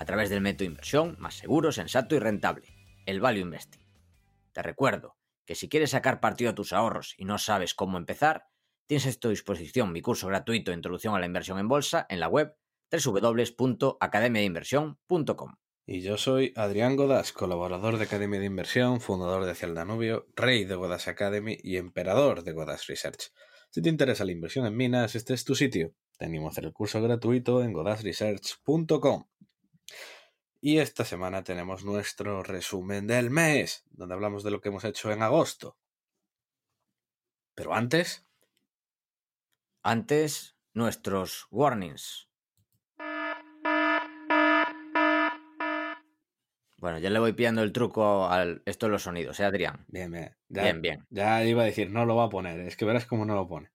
A través del método inversión más seguro, sensato y rentable, el Value Investing. Te recuerdo que si quieres sacar partido a tus ahorros y no sabes cómo empezar, tienes a tu disposición mi curso gratuito de Introducción a la Inversión en Bolsa en la web www.academiainversión.com. Y yo soy Adrián Godas, colaborador de Academia de Inversión, fundador de Hacia el Danubio, rey de Godas Academy y emperador de Godas Research. Si te interesa la inversión en minas, este es tu sitio. Te el curso gratuito en godasresearch.com. Y esta semana tenemos nuestro resumen del mes, donde hablamos de lo que hemos hecho en agosto. Pero antes... Antes, nuestros warnings. Bueno, ya le voy pillando el truco al esto de los sonidos, ¿eh, Adrián? Bien, bien. Ya, Bien, bien. Ya iba a decir, no lo va a poner. Es que verás cómo no lo pone.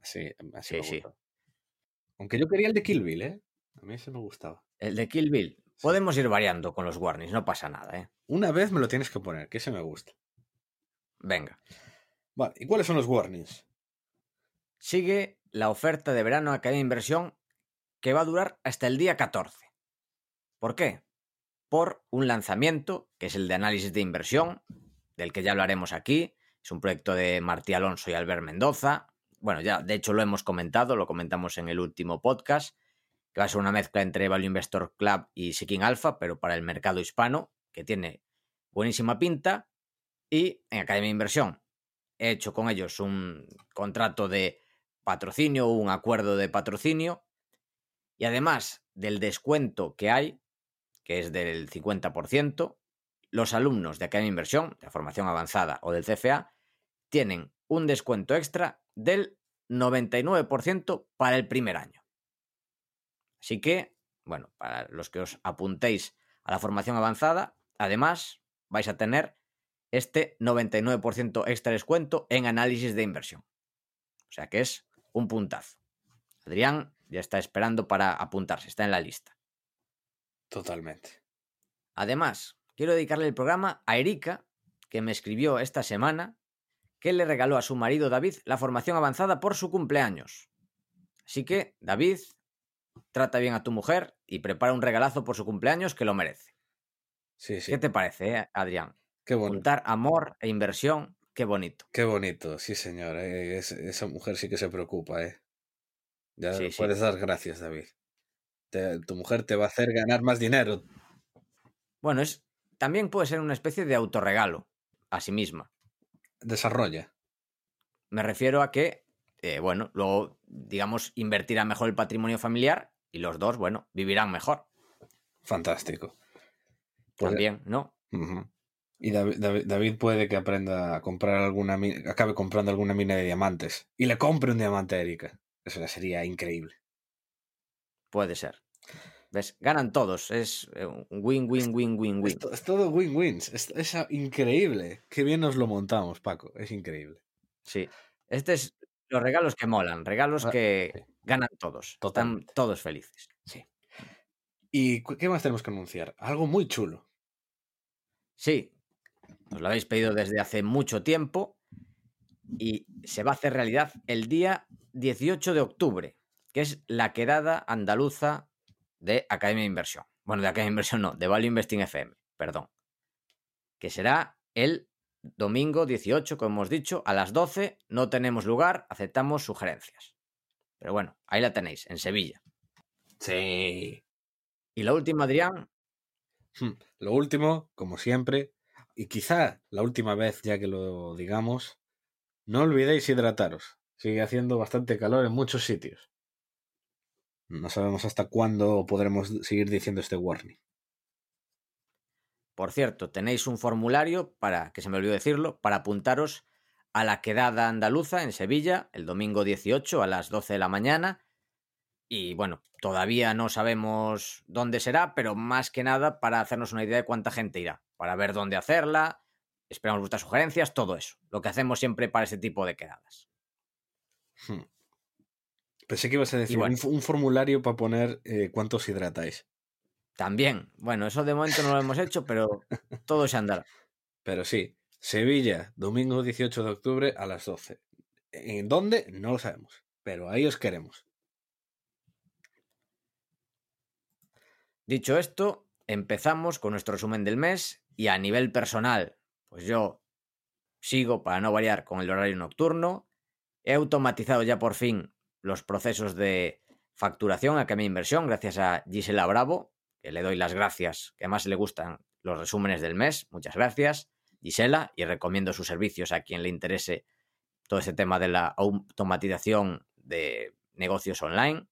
Así, así Sí, me sí. Aunque yo quería el de Kill Bill, ¿eh? A mí ese me gustaba. El de Kill Bill. Podemos ir variando con los warnings, no pasa nada, ¿eh? Una vez me lo tienes que poner, que ese me gusta. Venga. Vale, ¿y cuáles son los warnings? Sigue la oferta de verano Academia de Inversión que va a durar hasta el día 14. ¿Por qué? Por un lanzamiento, que es el de análisis de inversión, del que ya hablaremos aquí. Es un proyecto de Martí Alonso y Albert Mendoza. Bueno, ya de hecho lo hemos comentado, lo comentamos en el último podcast, que va a ser una mezcla entre Value Investor Club y Seeking Alpha, pero para el mercado hispano, que tiene buenísima pinta. Y en Academia de Inversión he hecho con ellos un contrato de patrocinio, un acuerdo de patrocinio. Y además del descuento que hay, que es del 50%, los alumnos de Academia de Inversión, de formación avanzada o del CFA, tienen un descuento extra del 99% para el primer año. Así que, bueno, para los que os apuntéis a la formación avanzada, además vais a tener este 99% extra descuento en análisis de inversión. O sea que es un puntazo. Adrián ya está esperando para apuntarse, está en la lista. Totalmente. Además, quiero dedicarle el programa a Erika, que me escribió esta semana que le regaló a su marido David la formación avanzada por su cumpleaños. Así que, David, trata bien a tu mujer y prepara un regalazo por su cumpleaños que lo merece. Sí, sí. ¿Qué te parece, eh, Adrián? Qué bonito. Juntar amor e inversión, qué bonito. Qué bonito, sí, señor. eh, es- esa mujer sí que se preocupa, ¿eh? Ya Sí, sí. puedes dar gracias, David. Te- tu mujer te va a hacer ganar más dinero. Bueno, es también puede ser una especie de autorregalo a sí misma. Desarrolla. Me refiero a que, eh, bueno, luego, digamos, invertirá mejor el patrimonio familiar y los dos, bueno, vivirán mejor Fantástico. Pues- también, ¿no? Y David, puede que aprenda a comprar alguna acabe comprando alguna mina de diamantes y le compre un diamante a Erika. Eso sería increíble. Puede ser. ¿Ves? Ganan todos. Es eh, win, win, win, win, win. Es, to- es todo win-wins. Es, es increíble. Qué bien nos lo montamos, Paco. Es increíble. Sí. Este es los regalos que molan, regalos Ah, que sí. ganan todos. Están todos felices. Sí. ¿Y qué más tenemos que anunciar? Algo muy chulo. Sí, os lo habéis pedido desde hace mucho tiempo y se va a hacer realidad el día 18 de octubre, que es la quedada andaluza de Academia de Inversión. Bueno, de Academia de Inversión no, de Value Investing FM, perdón. Que será el domingo 18, como hemos dicho, a las 12. No tenemos lugar, aceptamos sugerencias. Pero bueno, ahí la tenéis, en Sevilla. Sí. Y la última, Adrián, Hmm. Lo último, como siempre, y quizá la última vez ya que lo digamos, no olvidéis hidrataros. Sigue haciendo bastante calor en muchos sitios. No sabemos hasta cuándo podremos seguir diciendo este warning. Por cierto, tenéis un formulario para, que se me olvidó decirlo, para apuntaros a la quedada andaluza en Sevilla el domingo 18 a las 12 de la mañana. Y bueno, todavía no sabemos dónde será, pero más que nada para hacernos una idea de cuánta gente irá, para ver dónde hacerla, esperamos vuestras sugerencias, todo eso, lo que hacemos siempre para este tipo de quedadas. Hmm. Pensé que ibas a decir bueno. un, un formulario para poner eh, cuántos hidratáis. También, bueno, eso de momento no lo hemos hecho, pero todo se andará. Pero sí, Sevilla, domingo 18 de octubre a las 12. ¿En dónde? No lo sabemos, pero ahí os queremos. Dicho esto, empezamos con nuestro resumen del mes y a nivel personal, pues yo sigo para no variar con el horario nocturno. He automatizado ya por fin los procesos de facturación a mi Inversión gracias a Gisela Bravo, que le doy las gracias, que además le gustan los resúmenes del mes. Muchas gracias, Gisela, y recomiendo sus servicios a quien le interese todo ese tema de la automatización de negocios online.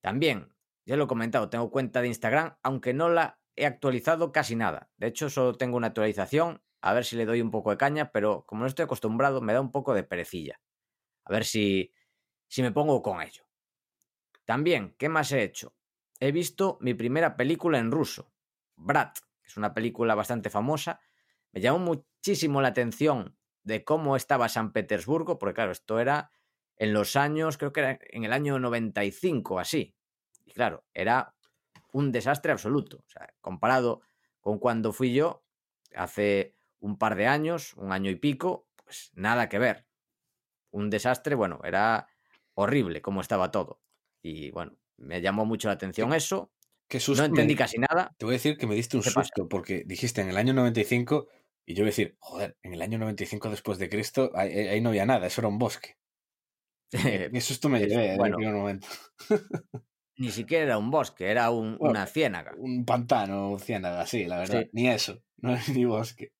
También, ya lo he comentado, tengo cuenta de Instagram, aunque no la he actualizado casi nada. De hecho, solo tengo una actualización, a ver si le doy un poco de caña, pero como no estoy acostumbrado, me da un poco de perecilla. A ver si, si me pongo con ello. También, ¿qué más he hecho? He visto mi primera película en ruso, Brat, que es una película bastante famosa. Me llamó muchísimo la atención de cómo estaba San Petersburgo, porque claro, esto era en los años, creo que era en el año 95, así. Y claro, era un desastre absoluto. O sea, comparado con cuando fui yo, hace un par de años, un año y pico, pues nada que ver. Un desastre, bueno, era horrible cómo estaba todo. Y bueno, me llamó mucho la atención eso. Qué susto No entendí me- casi nada. Te voy a decir que me diste un susto porque dijiste en el año 95 y yo voy a decir, joder, en el año 95 después de Cristo ahí, no había nada, eso era un bosque. Qué susto me llevé en el primer momento. Ni siquiera era un bosque, era un- Bueno, una ciénaga. Un pantano, un ciénaga, sí, la verdad. Sí. Ni eso, no es ni bosque.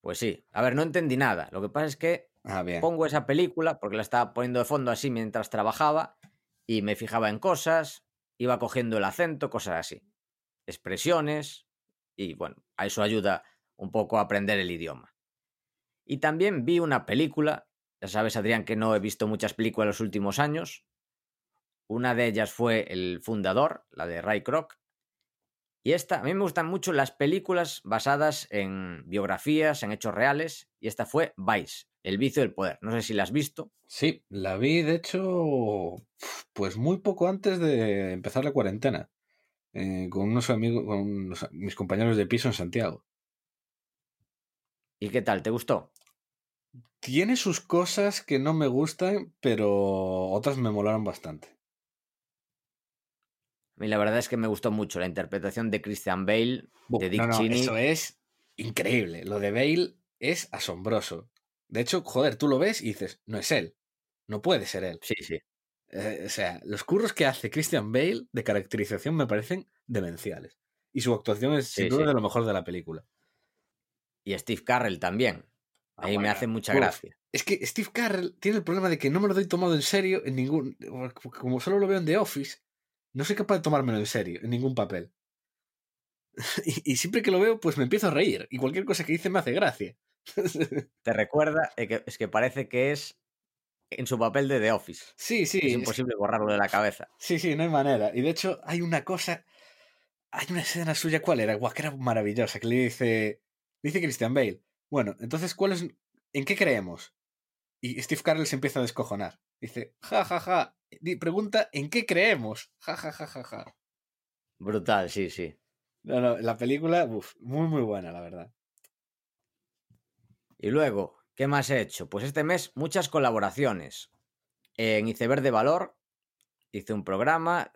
Pues sí. A ver, no entendí nada. Lo que pasa es que Ah, pongo esa película porque la estaba poniendo de fondo así mientras trabajaba y me fijaba en cosas, iba cogiendo el acento, cosas así. Expresiones y bueno, a eso ayuda un poco a aprender el idioma. Y también vi una película, ya sabes Adrián que no he visto muchas películas en los últimos años. Una de ellas fue El Fundador, la de Ray Kroc. Y esta, a mí me gustan mucho las películas basadas en biografías, en hechos reales, y esta fue Vice, El vicio del poder. No sé si la has visto. Sí, la vi, de hecho, pues muy poco antes de empezar la cuarentena, eh, con unos amigos, con unos- mis compañeros de piso en Santiago. ¿Y qué tal? ¿Te gustó? Tiene sus cosas que no me gustan, pero otras me molaron bastante. A mí la verdad es que me gustó mucho la interpretación de Christian Bale, de Dick no, no, Cheney. eso es increíble. Lo de Bale es asombroso. De hecho, joder, tú lo ves y dices, no es él. No puede ser él. Sí, sí. Eh, o sea, los curros que hace Christian Bale de caracterización me parecen demenciales. Y su actuación es sin Sí, duda sí. de lo mejor de la película. Y Steve Carrell también. Ah, Ahí me hace mucha uf. gracia. Es que Steve Carell tiene el problema de que no me lo doy tomado en serio en ningún. Como solo lo veo en The Office, no soy capaz de tomármelo en serio en ningún papel. Y, y siempre que lo veo, pues me empiezo a reír. Y cualquier cosa que dice me hace gracia. Te recuerda, eh, que- es que parece que es en su papel de The Office. sí, sí. Es es- imposible borrarlo de la cabeza. Sí, sí, no hay manera. Y de hecho, hay una cosa. Hay una escena suya, ¿cuál era? Guau, que era maravillosa, que le dice. dice Christian Bale. Bueno, entonces, ¿cuál es. ¿En qué creemos? Y Steve Carell se empieza a descojonar. Dice, ja, ja, ja. Pregunta, ¿en qué creemos? Ja, ja, ja, ja, ja. Brutal, sí, sí. No, no, la película, uf, muy, muy buena, la verdad. Y luego, ¿qué más he hecho? Pues este mes muchas colaboraciones. En Iceberg de Valor hice un programa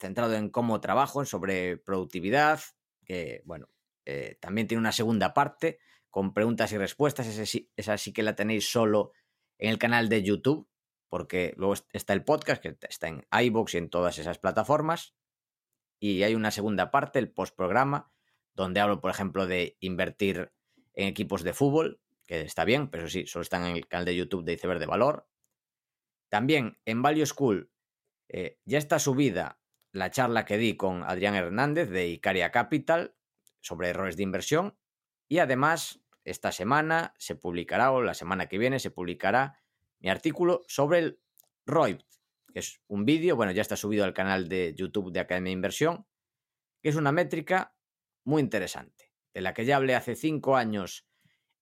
centrado en cómo trabajo, sobre productividad, que bueno, eh, también tiene una segunda parte con preguntas y respuestas. Sí- esa sí que la tenéis solo en el canal de YouTube, porque luego est- está el podcast, que está en iVoox y en todas esas plataformas. Y hay una segunda parte, el postprograma, donde hablo, por ejemplo, de invertir en equipos de fútbol, que está bien, pero sí, solo están en el canal de YouTube de Iceberg de Valor. También en Value School eh, ya está subida la charla que di con Adrián Hernández de Icaria Capital sobre errores de inversión. Y además, esta semana se publicará, o la semana que viene se publicará, mi artículo sobre el ROIT, que es un vídeo, bueno, ya está subido al canal de YouTube de Academia de Inversión, que es una métrica muy interesante, de la que ya hablé hace cinco años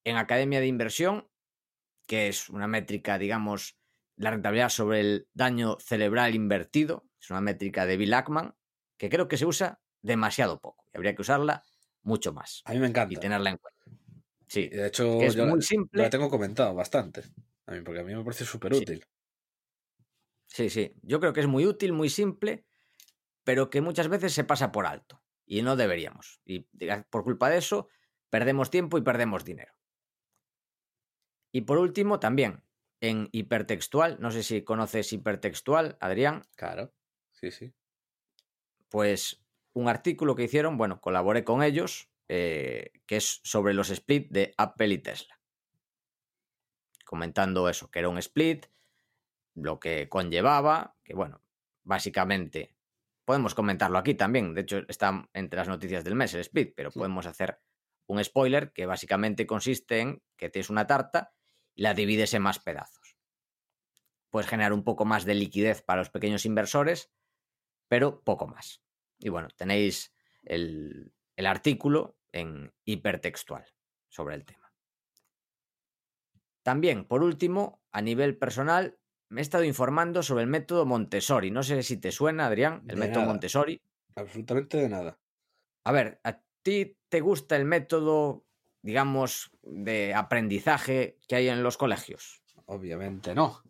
en Academia de Inversión, que es una métrica, digamos, la rentabilidad sobre el daño cerebral invertido, es una métrica de Bill Ackman, que creo que se usa demasiado poco y habría que usarla mucho más. A mí me encanta. Y tenerla en cuenta. Sí, de hecho, es yo muy la, simple. la tengo comentado bastante. A mí, porque a mí me parece súper útil. Sí, sí. Yo creo que es muy útil, muy simple, pero que muchas veces se pasa por alto. Y no deberíamos. Y por culpa de eso, perdemos tiempo y perdemos dinero. Y por último, también, en hipertextual, no sé si conoces hipertextual, Adrián. Claro, sí, sí. Pues un artículo que hicieron, bueno, colaboré con ellos, eh, que es sobre los split de Apple y Tesla. Comentando eso, que era un split, lo que conllevaba, que bueno, básicamente podemos comentarlo aquí también, de hecho está entre las noticias del mes el split, pero Sí. podemos hacer un spoiler que básicamente consiste en que tienes una tarta y la divides en más pedazos. Puedes generar un poco más de liquidez para los pequeños inversores, pero poco más. Y bueno, tenéis el, el artículo en hipertextual sobre el tema. También, por último, a nivel personal, me he estado informando sobre el método Montessori. No sé si te suena, Adrián, el De método nada. Montessori. Absolutamente de nada. A ver, ¿a ti te gusta el método, digamos, de aprendizaje que hay en los colegios? Obviamente no.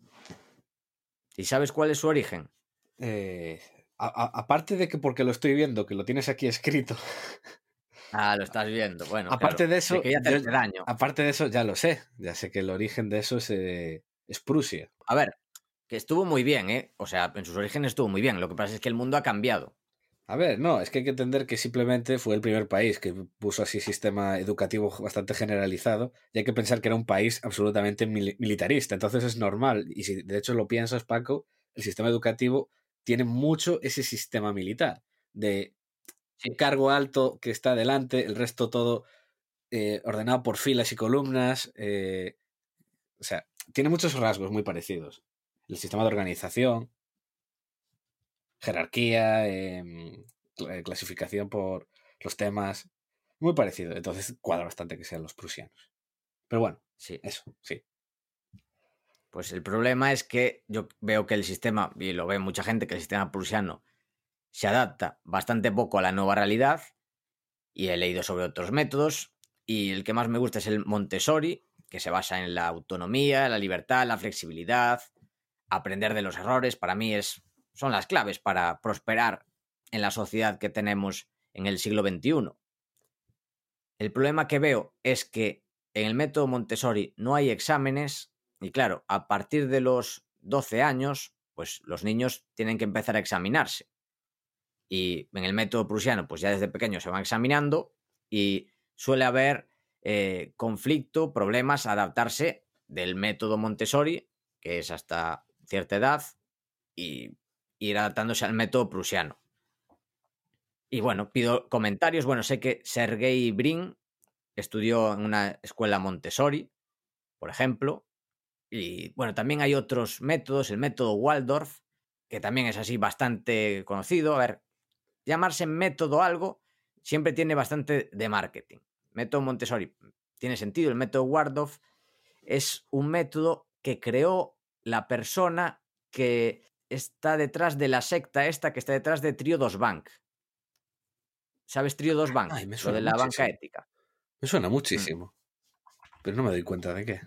¿Y sabes cuál es su origen? Eh, a- a- aparte de que porque lo estoy viendo, que lo tienes aquí escrito, Ah, lo estás viendo. Bueno, Aparte claro, de eso, yo- hacerte daño. aparte de eso, ya lo sé. Ya sé que el origen de eso es, eh, es Prusia. A ver, que estuvo muy bien, ¿eh? O sea, en sus orígenes estuvo muy bien. Lo que pasa es que el mundo ha cambiado. A ver, no, es que hay que entender que simplemente fue el primer país que puso así sistema educativo bastante generalizado y hay que pensar que era un país absolutamente mili- militarista, entonces es normal. Y si de hecho lo piensas, Paco, el sistema educativo tiene mucho ese sistema militar de Sí. cargo alto que está delante, el resto todo eh, ordenado por filas y columnas. eh, o sea, tiene muchos rasgos muy parecidos. El sistema de organización, jerarquía, em, cl- clasificación por los temas, muy parecido. Entonces cuadra bastante que sean los prusianos. Pero bueno, Sí. eso, sí. Pues el problema es que yo veo que el sistema, y lo ve mucha gente, que el sistema prusiano se adapta bastante poco a la nueva realidad. Y he leído sobre otros métodos. Y el que más me gusta es el Montessori, que se basa en la autonomía, la libertad, la flexibilidad, aprender de los errores. Para mí es, son las claves para prosperar en la sociedad que tenemos en el siglo XXI. El problema que veo es que en el método Montessori no hay exámenes y claro, a partir de los 12 años, pues los niños tienen que empezar a examinarse. Y en el método prusiano, pues ya desde pequeños se van examinando y suele haber eh, conflicto, problemas adaptarse del método Montessori, que es hasta cierta edad, y ir adaptándose al método prusiano. Y bueno, pido comentarios. Bueno, sé que Sergei Brin estudió en una escuela Montessori, por ejemplo. Y bueno, también hay otros métodos, el método Waldorf, que también es así bastante conocido. A ver, llamarse método algo siempre tiene bastante de marketing. Método Montessori tiene sentido. El método Waldorf es un método que creó la persona que está detrás de la secta esta que está detrás de Triodos Bank. ¿Sabes Triodos Bank? Ay, me Lo de la banca ética. Me suena muchísimo. Pero no me doy cuenta de qué.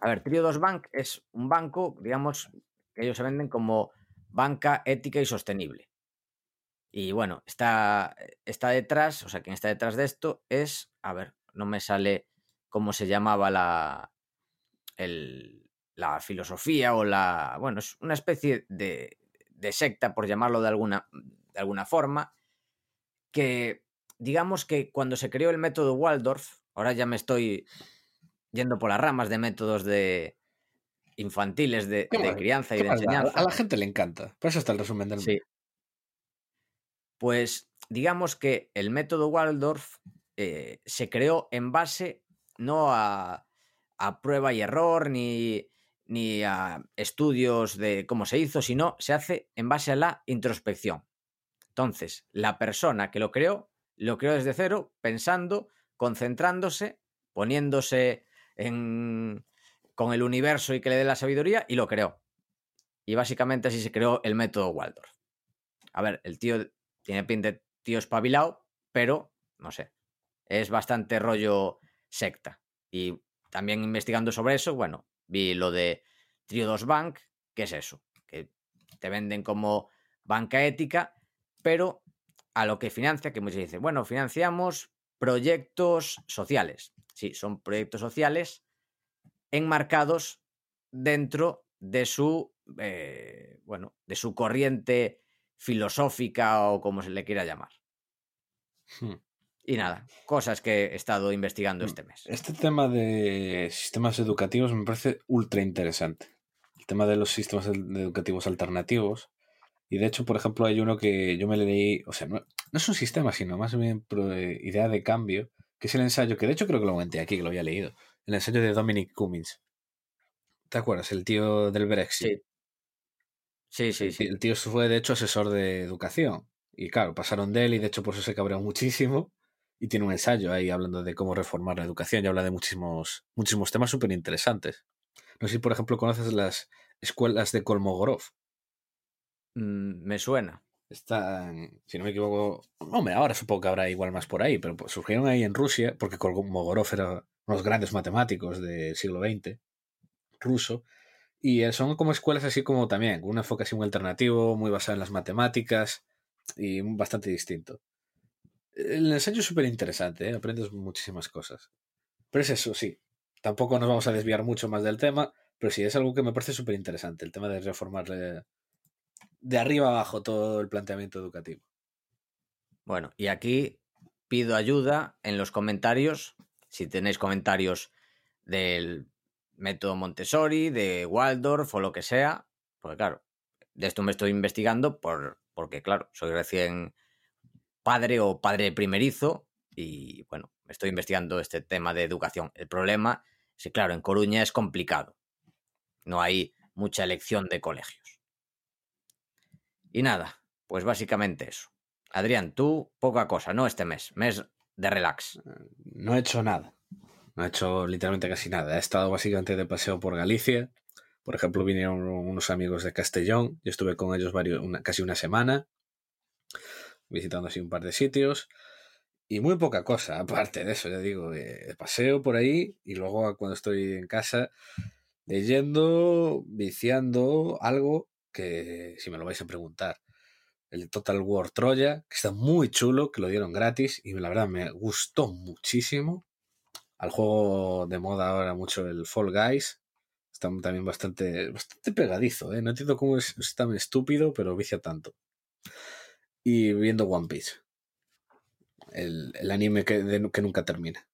A ver, Triodos Bank es un banco, digamos, que ellos se venden como banca ética y sostenible. Y bueno, está, está detrás, o sea, quien está detrás de esto es, a ver, no me sale cómo se llamaba la, el- la filosofía o la, bueno, es una especie de, de secta, por llamarlo de alguna, de alguna forma, que digamos que cuando se creó el método Waldorf, ahora ya me estoy yendo por las ramas de métodos de infantiles de, ¿Qué de crianza y de enseñanza. A la gente le encanta. Por eso está el resumen del Sí. Pues digamos que el método Waldorf eh, se creó en base no a, a prueba y error ni, ni a estudios de cómo se hizo, sino se hace en base a la introspección. Entonces, la persona que lo creó, lo creó desde cero, pensando, concentrándose, poniéndose en, con el universo y que le dé la sabiduría, y lo creó. Y básicamente así se creó el método Waldorf. A ver, el tío tiene pinta de tío espabilado, pero no sé, es bastante rollo secta. Y también investigando sobre eso, bueno, vi lo de Triodos Bank, que es eso, que te venden como banca ética, pero a lo que financia, que muchos dicen, bueno, financiamos proyectos sociales. Sí, son proyectos sociales enmarcados dentro de su, eh, bueno, de su corriente filosófica o como se le quiera llamar. Hmm. Y nada, cosas que he estado investigando mm, este mes. Este tema de sistemas educativos me parece ultra interesante. El tema de los sistemas educativos alternativos. Y de hecho, por ejemplo, hay uno que yo me leí, o sea, no, es un sistema, sino más bien idea de cambio, que es el ensayo, que de hecho creo que lo comenté aquí, que lo había leído, el ensayo de Dominic Cummings. ¿Te acuerdas? El tío del Brexit. Sí, sí, sí. El tío fue, de hecho, asesor de educación. Y claro, pasaron de él y de hecho por eso se cabreó muchísimo. Y tiene un ensayo ahí hablando de cómo reformar la educación y habla de muchísimos, muchísimos temas súper interesantes. No sé si, por ejemplo, conoces las escuelas de Kolmogorov. Mm, me suena. Están, si no me equivoco, hombre, ahora supongo que habrá igual más por ahí, pero pues surgieron ahí en Rusia, porque Kolmogorov era uno de los grandes matemáticos del siglo XX, ruso, y son como escuelas así como también, un enfoque así muy alternativo, muy basado en las matemáticas y bastante distinto. El ensayo es súper interesante, ¿eh? aprendes muchísimas cosas. Pero es eso, sí. Tampoco nos vamos a desviar mucho más del tema, pero sí, es algo que me parece súper interesante, el tema de reformar de arriba abajo todo el planteamiento educativo. Bueno, y aquí pido ayuda en los comentarios, si tenéis comentarios del método Montessori, de Waldorf o lo que sea, porque claro, de esto me estoy investigando por, porque claro, soy recién padre o padre primerizo y bueno, estoy investigando este tema de educación. El problema es que, claro, en Coruña es complicado. No hay mucha elección de colegios. Y nada, pues básicamente eso. Adrián, tú poca cosa, ¿no? Este mes, mes de relax. No he hecho nada. No he hecho literalmente casi nada. He estado básicamente de paseo por Galicia. Por ejemplo, vinieron unos amigos de Castellón. Yo estuve con ellos varios, casi una semana visitando así un par de sitios. Y muy poca cosa, aparte de eso, ya digo, eh, paseo por ahí y luego cuando estoy en casa leyendo, viciando algo que si me lo vais a preguntar. El Total War Troya, que está muy chulo, que lo dieron gratis y la verdad me gustó muchísimo. Al juego de moda ahora mucho el Fall Guys. Está también bastante, bastante pegadizo, ¿eh? No entiendo cómo es, es tan estúpido, pero vicia tanto y viendo One Piece. El, anime que, que, nunca termina.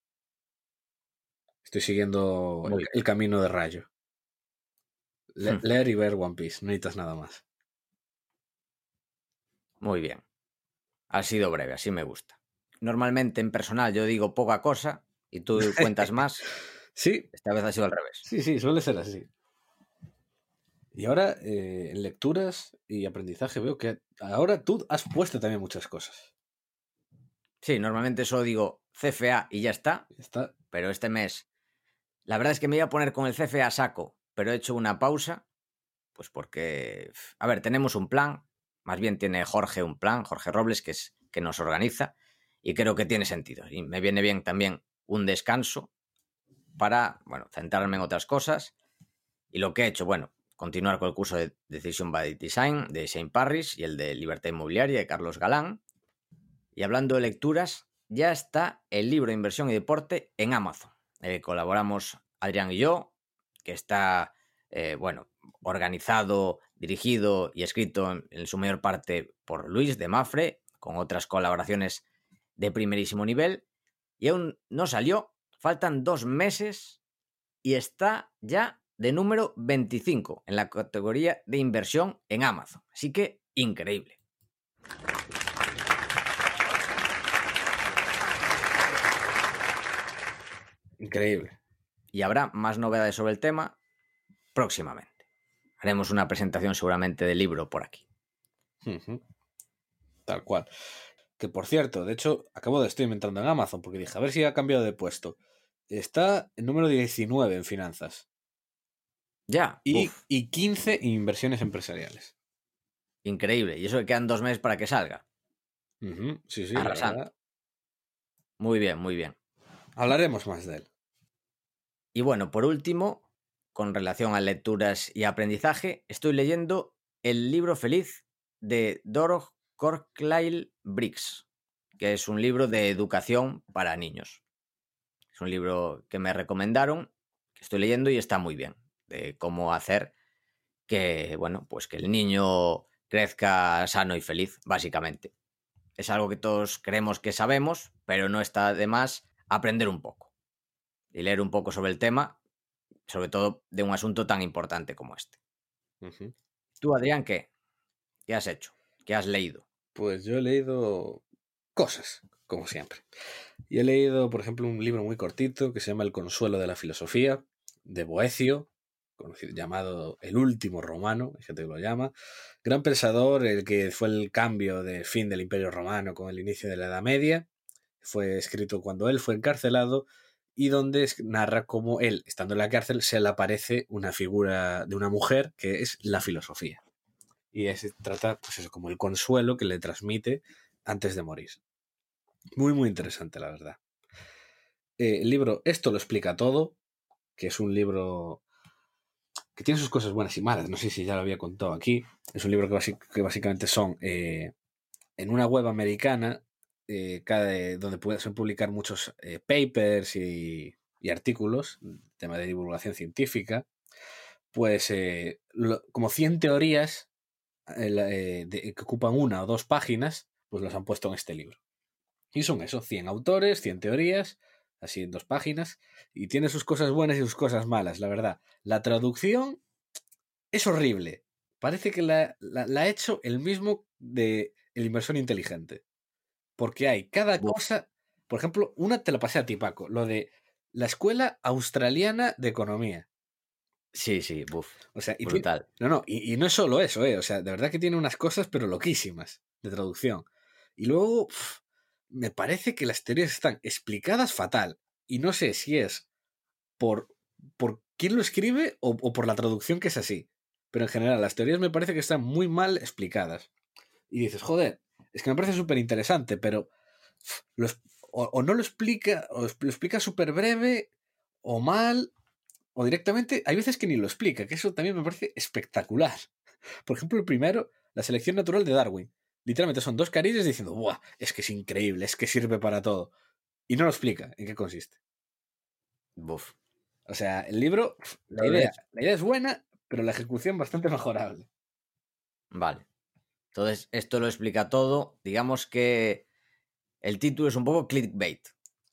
Estoy siguiendo el, camino de Rayo. Hmm. Leer y ver One Piece, no necesitas nada más. Muy bien. Ha sido breve, así me gusta. Normalmente en personal yo digo poca cosa y tú cuentas más. sí. Esta vez ha sido al revés. Sí, sí, suele ser así. Y ahora, eh, en lecturas y aprendizaje, veo que ahora tú has puesto también muchas cosas. Sí, normalmente solo digo CFA y ya está. está. Pero este mes, la verdad es que me iba a poner con el CFA saco, pero he hecho una pausa, pues porque, a ver, tenemos un plan, más bien tiene Jorge un plan, Jorge Robles, que es que nos organiza, y creo que tiene sentido. Y me viene bien también un descanso para, bueno, centrarme en otras cosas. Y lo que he hecho, bueno, continuar con el curso de Decision by Design de Shane Parrish y el de Libertad Inmobiliaria de Carlos Galán. Y hablando de lecturas, ya está el libro de inversión y deporte en Amazon. colaboramos Adrián y yo, que está, eh, bueno, organizado, dirigido y escrito en, en, su mayor parte por Luis de Mafre, con otras colaboraciones de primerísimo nivel. Y aún no salió, faltan dos meses y está ya de número 25 en la categoría de inversión en Amazon. Así que increíble. Increíble. Y habrá más novedades sobre el tema próximamente. Haremos una presentación seguramente del libro por aquí. Tal cual. Que por cierto, de hecho, acabo de estoy entrando en Amazon porque dije, a ver si ha cambiado de puesto. Está en número 19 en finanzas. Ya. Y, y 15 en inversiones empresariales. Increíble. Y eso que quedan dos meses para que salga. Sí, sí. Arrasando. Muy bien, muy bien. Hablaremos más de él. Y bueno, por último, con relación a lecturas y aprendizaje, estoy leyendo El libro feliz de Dorog Corklail Briggs, que es un libro de educación para niños. Es un libro que me recomendaron, que estoy leyendo y está muy bien, de cómo hacer que, bueno, pues que el niño crezca sano y feliz, básicamente. Es algo que todos creemos que sabemos, pero no está de más aprender un poco y leer un poco sobre el tema, sobre todo de un asunto tan importante como este. Tú, Adrián, ¿qué? ¿Qué has hecho? ¿Qué has leído? Pues yo he leído cosas, como siempre. Y he leído, por ejemplo, un libro muy cortito que se llama El consuelo de la filosofía, de Boecio, conocido, llamado El último romano, hay gente que lo llama. Gran pensador, el que fue el cambio de fin del Imperio Romano con el inicio de la Edad Media. Fue escrito cuando él fue encarcelado y donde narra cómo él, estando en la cárcel, se le aparece una figura de una mujer que es la filosofía. Y se trata, pues eso, como el consuelo que le transmite antes de morir. Muy, muy interesante, la verdad. Eh, el libro Esto lo explica todo, que es un libro que tiene sus cosas buenas y malas. No sé si ya lo había contado aquí. Es un libro que, básicamente son eh, en una web americana eh, cada, donde pueden publicar muchos papers y, artículos, tema de divulgación científica, pues como 100 teorías que ocupan una o dos páginas, pues los han puesto en este libro. Y son eso, 100 autores, 100 teorías, así en dos páginas, y tiene sus cosas buenas y sus cosas malas, la verdad. La traducción es horrible. Parece que la, ha hecho el mismo de El inversor inteligente. Porque hay cada cosa, por ejemplo, una te la pasé a ti, Paco, lo de la Escuela Australiana de Economía. Sí, sí, buf. O sea, y brutal. no, no, y, no es solo eso, ¿eh? O sea, de verdad que tiene unas cosas, pero loquísimas de traducción. Y luego, me parece que las teorías están explicadas fatal. Y no sé si es por, por quién lo escribe o, por la traducción que es así. Pero en general, las teorías me parece que están muy mal explicadas. Y dices, joder, es que me parece súper interesante, pero o, no lo explica, o lo explica súper breve, o mal, o directamente, hay veces que ni lo explica, que eso también me parece espectacular. Por ejemplo, el primero, la selección natural de Darwin. Literalmente son dos carillas diciendo, ¡buah! Es que es increíble, es que sirve para todo. Y no lo explica en qué consiste. Buf. O sea, el libro, la idea, la idea es buena, pero la ejecución bastante mejorable. Vale. Entonces, esto lo explica todo. Digamos que el título es un poco clickbait.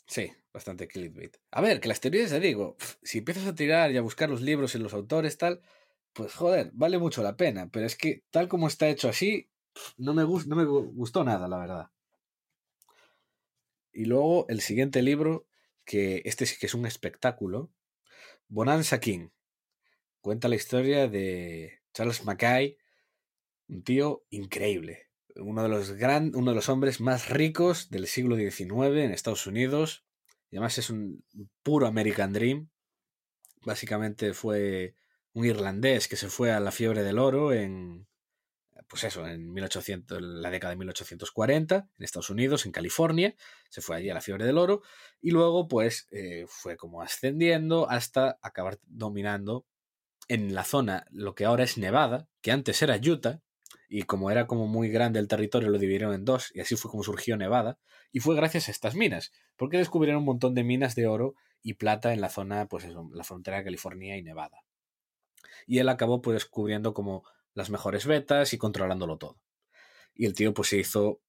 Sí, bastante clickbait. A ver, que las teorías, te digo, si empiezas a tirar y a buscar los libros y los autores, tal, pues joder, vale mucho la pena. Pero es que tal como está hecho así, no me, no me gustó nada, la verdad. Y luego el siguiente libro, que este sí que es un espectáculo, Bonanza King. Cuenta la historia de Charles Mackay, un tío increíble. Uno de los gran, uno de los hombres más ricos del siglo XIX en Estados Unidos. Y además es un puro American Dream. Básicamente fue un irlandés que se fue a la fiebre del oro en, pues eso, en 1800, la década de 1840, en Estados Unidos, en California, se fue allí a la fiebre del oro y luego pues eh, fue como ascendiendo hasta acabar dominando en la zona, lo que ahora es Nevada, que antes era Utah, y como era como muy grande el territorio lo dividieron en dos y así fue como surgió Nevada, y fue gracias a estas minas, porque descubrieron un montón de minas de oro y plata en la zona, pues la frontera de California y Nevada. Y él acabó pues descubriendo como las mejores betas y controlándolo todo. Y el tío pues se hizo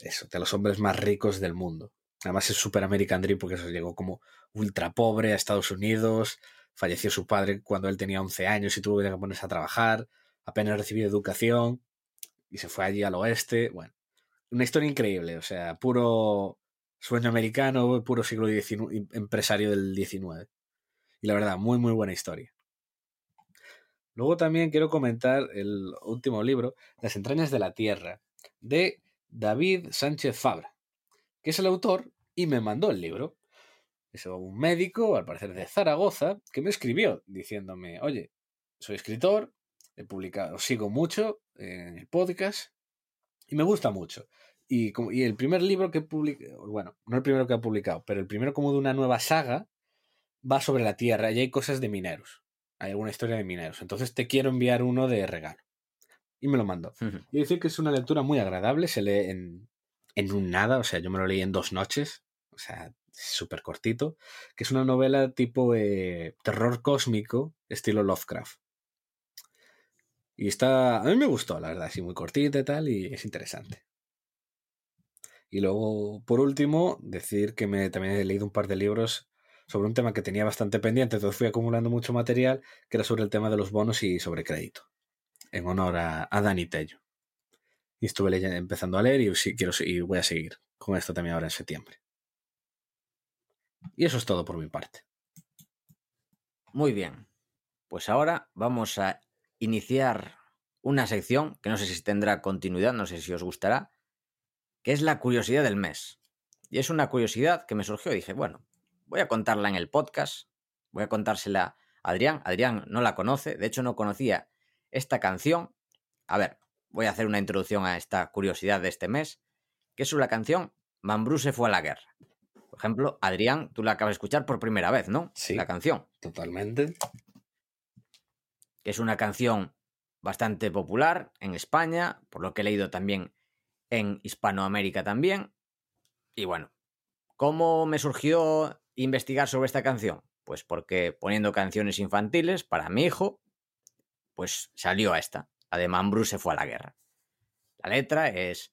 eso, de los hombres más ricos del mundo. Además es super American Dream porque eso llegó como ultra pobre a Estados Unidos, falleció su padre cuando él tenía 11 años y tuvo que ponerse a trabajar, apenas recibió educación y se fue allí al oeste. Bueno, una historia increíble, o sea, puro sueño americano, puro siglo XIX, empresario del XIX. Y la verdad, muy, muy buena historia. Luego también quiero comentar el último libro, Las entrañas de la Tierra, de David Sánchez Fabra, que es el autor y me mandó el libro. Es un médico, al parecer de Zaragoza, que me escribió diciéndome, oye, soy escritor, he publicado, sigo mucho en el podcast y me gusta mucho. Y, y el primer libro que publiqué, bueno, no el primero que ha publicado, pero el primero como de una nueva saga, va sobre la Tierra y hay cosas de mineros. Hay alguna historia de mineros. Entonces te quiero enviar uno de regalo. Y me lo mandó. Y decir que es una lectura muy agradable, se lee en, en un nada, o sea, yo me lo leí en dos noches, o sea, súper cortito, que es una novela tipo eh, terror cósmico, estilo Lovecraft. Y está, a mí me gustó, la verdad, así muy cortita y tal, y es interesante. Y luego, por último, decir que me, también he leído un par de libros sobre un tema que tenía bastante pendiente, entonces fui acumulando mucho material, que era sobre el tema de los bonos y sobre crédito, en honor a, a Dani Tello. Y estuve leyendo, empezando a leer y, quiero, y voy a seguir con esto también ahora en septiembre. Y eso es todo por mi parte. Muy bien. Pues ahora vamos a iniciar una sección que no sé si tendrá continuidad, no sé si os gustará, que es la curiosidad del mes. Y es una curiosidad que me surgió y dije, bueno, voy a contarla en el podcast, voy a contársela a Adrián. Adrián no la conoce, de hecho no conocía esta canción. A ver, voy a hacer una introducción a esta curiosidad de este mes, que es la canción Mambrú se fue a la guerra. Por ejemplo, Adrián, tú la acabas de escuchar por primera vez, ¿no? Sí. La canción. Totalmente. Que es una canción bastante popular en España, por lo que he leído también en Hispanoamérica también. Y bueno, ¿cómo me surgió investigar sobre esta canción? Pues porque poniendo canciones infantiles para mi hijo, pues salió a esta, la de Mambrú se fue a la guerra. La letra es,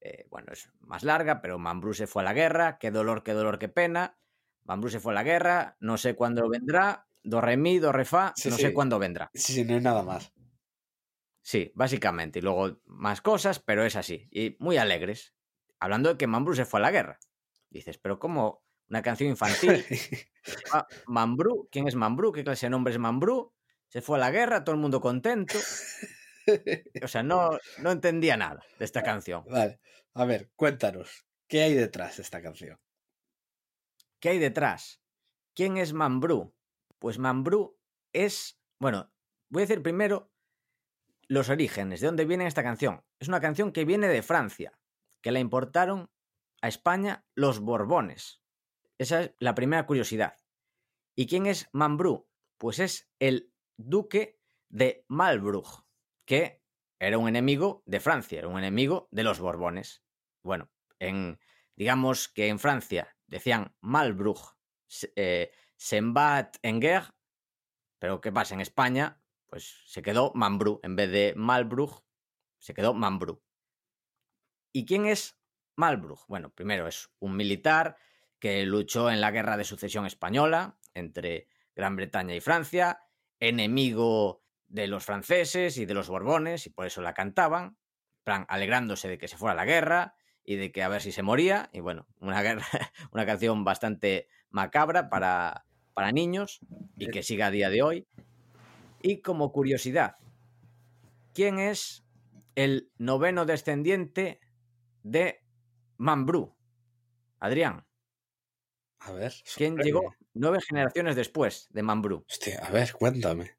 eh, bueno, es más larga, pero Mambrú se fue a la guerra, qué dolor, qué dolor, qué pena. Mambrú se fue a la guerra, no sé cuándo vendrá, do re mi, do re fa, Sí, no sí. sé cuándo vendrá. Sí, no hay nada más. Sí, básicamente. Y luego más cosas, pero es así. Y muy alegres. Hablando de que Mambrú se fue a la guerra. Dices, pero ¿cómo una canción infantil? Ah, Mambrú, ¿quién es Mambrú? ¿Qué clase de nombre es Mambrú? Se fue a la guerra, todo el mundo contento. O sea, no, no entendía nada de esta canción. vale, a ver, cuéntanos, ¿qué hay detrás de esta canción? ¿Qué hay detrás? ¿Quién es Mambrú? Pues Mambrú es, bueno, voy a decir primero los orígenes, de dónde viene esta canción. Es una canción que viene de Francia, que la importaron a España los Borbones. Esa es la primera curiosidad. ¿Y quién es Mambrú? Pues es el duque de Malbruch, que era un enemigo de Francia, era un enemigo de los Borbones. Bueno, en, digamos que en Francia decían eh, Sembat en guerre, pero ¿qué pasa? En España, pues se quedó Mambrú, en vez de Malbruch, se quedó Mambrú. ¿Y quién es Malbruch? Bueno, primero es un militar que luchó en la guerra de sucesión española entre Gran Bretaña y Francia, enemigo de los franceses y de los borbones, y por eso la cantaban, plan, alegrándose de que se fuera la guerra y de que a ver si se moría, y bueno, una, guerra, una canción bastante macabra para, para niños y que siga a día de hoy. Y como curiosidad, ¿quién es el noveno descendiente de Mambrú? Adrián, A ver. ¿quién llegó nueve generaciones después de Mambrú? Hostia, a ver, cuéntame.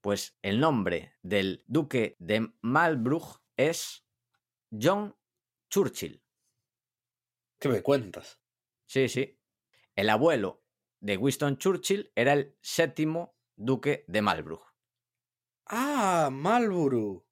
Pues el nombre del duque de Malbruch es John Churchill. ¿Qué me cuentas? Sí, sí. El abuelo de Winston Churchill era el séptimo duque de Malbruch. Ah, Marlborough.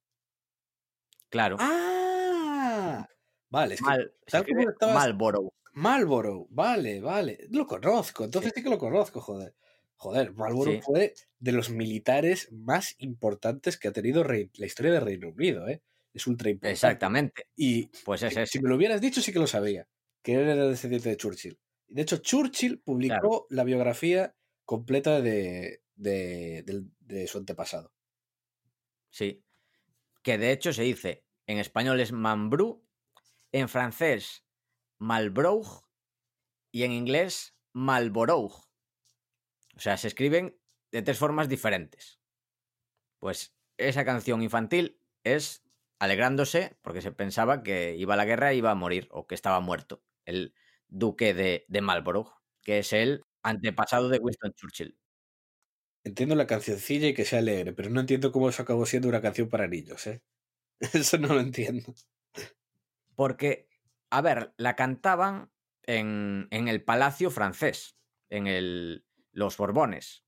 Claro. Ah. Vale, es que Mal- tal como estabas- Marlborough. Marlborough, vale, vale. Lo conozco, entonces sí, que lo conozco, joder. Joder, Marlborough Sí. fue de los militares más importantes que ha tenido la historia de Reino Unido, ¿eh? Es ultra importante. Exactamente. Y Pues es si me lo hubieras dicho, sí que lo sabía, que él era descendiente de Churchill. De hecho, Churchill publicó la biografía completa de, de, su antepasado. Sí. Que de hecho se dice, en español es Mambrú, en francés Malbrouge y en inglés Malborough. O sea, se escriben de tres formas diferentes. Pues esa canción infantil es alegrándose porque se pensaba que iba a la guerra e iba a morir o que estaba muerto el duque de, de Marlborough, que es el antepasado de Winston Churchill. Entiendo la cancioncilla y que sea alegre, pero no entiendo cómo eso acabó siendo una canción para niños, ¿eh? Eso no lo entiendo. Porque, a ver, la cantaban en, en el palacio francés, en el, los Borbones.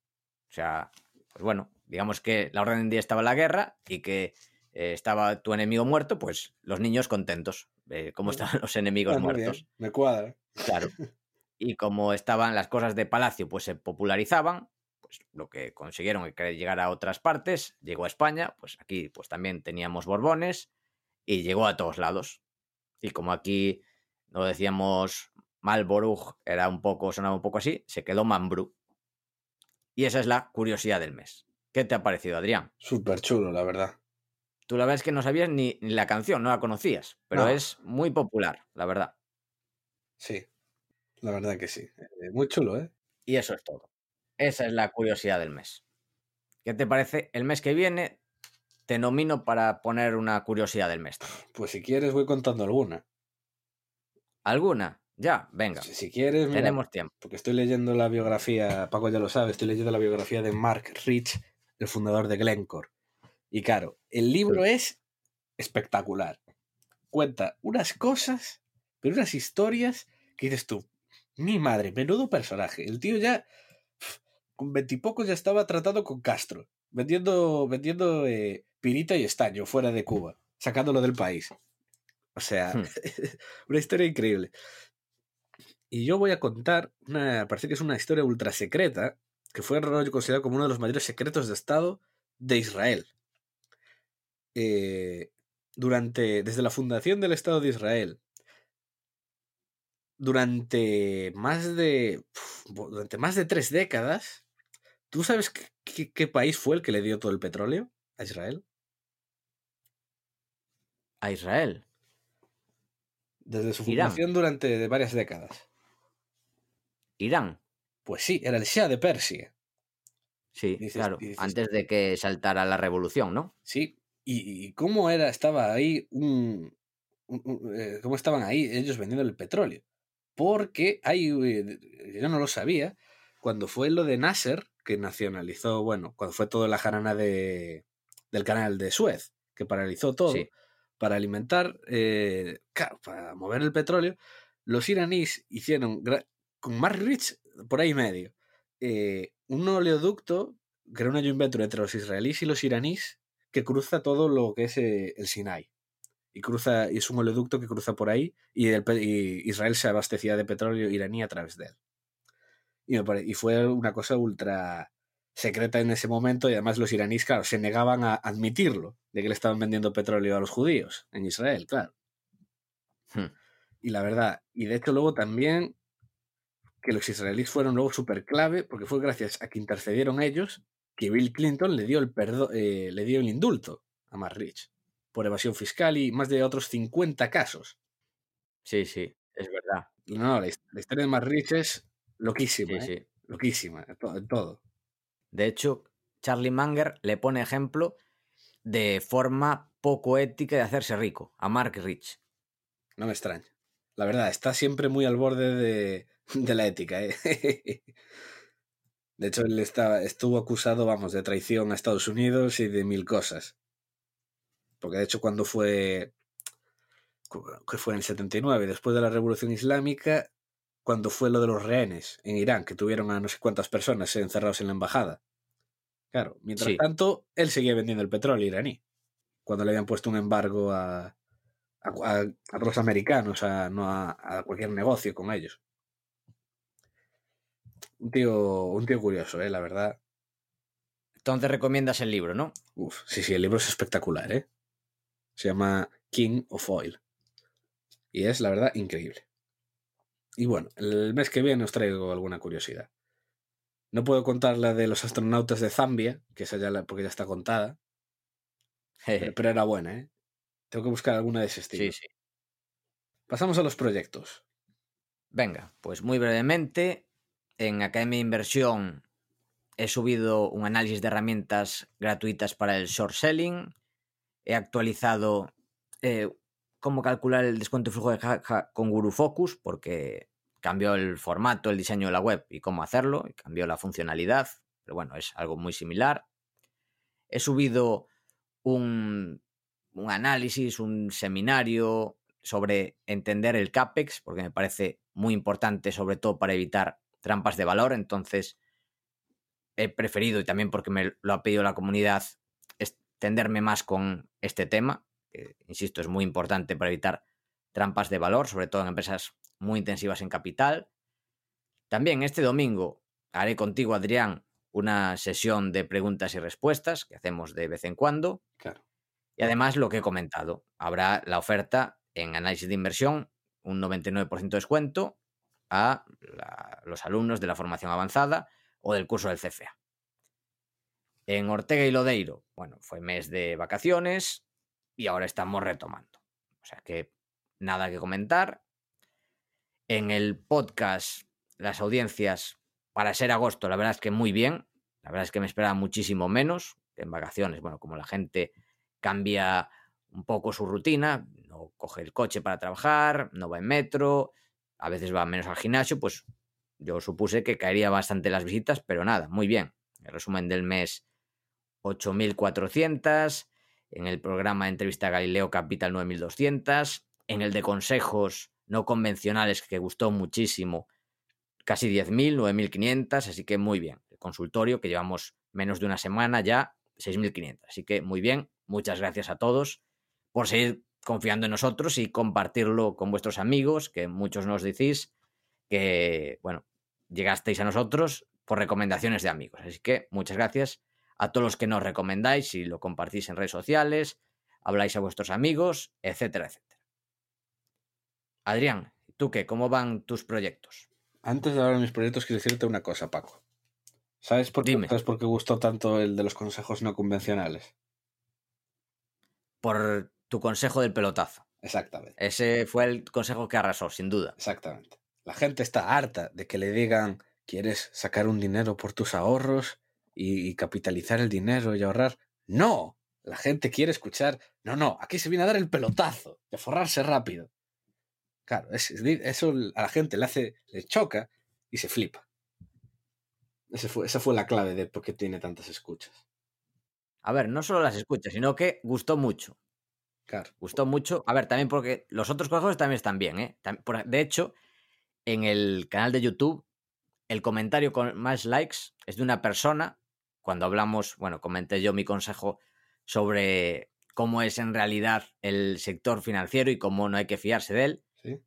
O sea, pues bueno, digamos que la orden del día estaba la guerra y que eh, estaba tu enemigo muerto, pues los niños contentos. Eh, como estaban los enemigos Ah, muertos. bien, me cuadra. Claro. Y como estaban las cosas de palacio, pues se popularizaban, pues lo que consiguieron que llegara a otras partes, llegó a España, pues aquí pues también teníamos Borbones y llegó a todos lados. Y como aquí no decíamos Malborough, era un poco, sonaba un poco así, se quedó Mambrú. Y esa es la curiosidad del mes. ¿Qué te ha parecido, Adrián? Súper chulo, la verdad. Tú la verdad es que no sabías ni, ni la canción, no la conocías, pero No. es muy popular, la verdad. Sí, la verdad que sí. Eh, Muy chulo, ¿eh? Y eso es todo. Esa es la curiosidad del mes. ¿Qué te parece? El mes que viene te nomino para poner una curiosidad del mes. también. Pues si quieres voy contando alguna. ¿Alguna? Ya, venga. Si, si quieres, mira, Tenemos tiempo. porque estoy leyendo la biografía, Paco ya lo sabe, estoy leyendo la biografía de Mark Rich, el fundador de Glencore. Y claro, el libro es espectacular. Cuenta unas cosas, pero unas historias que dices tú, mi madre, menudo personaje. El tío ya, con veintipocos ya estaba tratado con Castro, vendiendo, vendiendo eh, pirita y estaño fuera de Cuba, sacándolo del país. O sea, Hmm. una historia increíble. Y yo voy a contar, una, parece que es una historia ultra secreta, que fue considerado como uno de los mayores secretos de Estado de Israel. Eh, durante, desde la fundación del Estado de Israel, durante más de, durante más de tres décadas, ¿tú sabes qué, qué- qué país fue el que le dio todo el petróleo a Israel? A Israel. Desde su Irán. fundación durante varias décadas. Irán. Pues sí, era el Shah de Persia. Sí, Dices- claro. dices- Antes de que saltara la revolución, ¿no? Sí, y, y cómo era, estaba ahí un, un- un- eh, cómo estaban ahí ellos vendiendo el petróleo. Porque hay, eh, yo no lo sabía, cuando fue lo de Nasser, que nacionalizó, bueno, cuando fue toda la jarana de, del canal de Suez, que paralizó todo, Sí. para alimentar, eh, claro, para mover el petróleo, los iraníes hicieron, con Mark Rich por ahí medio, eh, un oleoducto, que era una joint venture entre los israelíes y los iraníes, que cruza todo lo que es eh, el Sinai. Y cruza, y es un oleoducto que cruza por ahí, y, el pe- y Israel se abastecía de petróleo iraní a través de él. Y, me pare- y fue una cosa ultra secreta en ese momento, y además los iraníes, claro, se negaban a admitirlo, de que le estaban vendiendo petróleo a los judíos en Israel, claro. Hmm. Y la verdad, y de hecho luego también que los israelíes fueron luego súper clave, porque fue gracias a que intercedieron ellos que Bill Clinton le dio el, perdo- eh, le dio el indulto a Mark Rich por evasión fiscal y más de otros 50 casos. Sí, sí, es verdad. No, la, la historia de Mark Rich es loquísima, Sí, ¿eh? sí. loquísima, en to- en todo. De hecho, Charlie Munger le pone ejemplo de forma poco ética de hacerse rico a Mark Rich. No me extraña. La verdad, está siempre muy al borde de, de la ética. ¿eh? De hecho, él estaba, estuvo acusado, vamos, de traición a Estados Unidos y de mil cosas. Porque de hecho cuando fue, que fue en el 79, después de la Revolución Islámica, cuando fue lo de los rehenes en Irán, que tuvieron a no sé cuántas personas encerrados en la embajada. Claro, mientras Sí. tanto, él seguía vendiendo el petróleo iraní, cuando le habían puesto un embargo a, a, los americanos, a, no a, a cualquier negocio con ellos. Un tío, un tío curioso, ¿eh? la verdad. Entonces recomiendas el libro, ¿no? Uf, sí, sí, el libro es espectacular, ¿eh? Se llama King of Oil. Y es, la verdad, increíble. Y bueno, el mes que viene os traigo alguna curiosidad. No puedo contar la de los astronautas de Zambia, que esa ya la, porque ya está contada, pero, pero era buena, ¿eh? Tengo que buscar alguna de ese estilo. sí, sí. Pasamos a los proyectos. Venga, pues muy brevemente, en Academia de Inversión he subido un análisis de herramientas gratuitas para el short selling. He actualizado eh, cómo calcular el descuento de flujo de caja con Guru Focus, porque cambió el formato, el diseño de la web y cómo hacerlo, cambió la funcionalidad, pero bueno, es algo muy similar. He subido un análisis, un seminario sobre entender el CAPEX, porque me parece muy importante, sobre todo para evitar trampas de valor. Entonces, he preferido, y también porque me lo ha pedido la comunidad, extenderme más con este tema, que, insisto, es muy importante para evitar trampas de valor, sobre todo en empresas muy intensivas en capital. También este domingo haré contigo, Adrián, una sesión de preguntas y respuestas que hacemos de vez en cuando. Claro. Y además lo que he comentado, habrá la oferta en análisis de inversión, un 99% de descuento a los alumnos de la formación avanzada o del curso del CFA. En Ortega y Lodeiro, bueno, fue mes de vacaciones y ahora estamos retomando. O sea que nada que comentar. En el podcast, las audiencias para ser agosto, la verdad es que muy bien. La verdad es que me esperaba muchísimo menos en vacaciones. Bueno, como la gente cambia un poco su rutina, no coge el coche para trabajar, no va en metro, a veces va menos al gimnasio, pues yo supuse que caería bastante las visitas, pero nada, muy bien. El resumen del mes 8.400, en el programa de entrevista a Galileo Capital 9.200, en el de consejos no convencionales que gustó muchísimo, casi 10.000, 9.500, así que muy bien. El consultorio que llevamos menos de una semana ya, 6.500, así que muy bien. Muchas gracias a todos por seguir confiando en nosotros y compartirlo con vuestros amigos, que muchos nos decís que, bueno, llegasteis a nosotros por recomendaciones de amigos. Así que muchas gracias a todos los que nos recomendáis y lo compartís en redes sociales, habláis a vuestros amigos, etcétera, etcétera. Adrián, ¿tú qué? ¿Cómo van tus proyectos? Antes de hablar de mis proyectos, quiero decirte una cosa, Paco. ¿Sabes por, qué, Dime. ¿Sabes por qué gustó tanto el de los consejos no convencionales? Por tu consejo del pelotazo. Exactamente. Ese fue el consejo que arrasó, sin duda. Exactamente. La gente está harta de que le digan, ¿quieres sacar un dinero por tus ahorros y, y capitalizar el dinero y ahorrar? No, la gente quiere escuchar, no, no, aquí se viene a dar el pelotazo, de forrarse rápido. Claro, es- eso a la gente le hace, le choca y se flipa. Ese fue, esa fue la clave de por qué tiene tantas escuchas. A ver, no solo las escuchas, sino que gustó mucho. Claro. Gustó mucho. A ver, también porque los otros consejos también están bien, ¿eh? De hecho, en el canal de YouTube, el comentario con más likes es de una persona. Cuando hablamos, bueno, comenté yo mi consejo sobre cómo es en realidad el sector financiero y cómo no hay que fiarse de él. ¿Sí?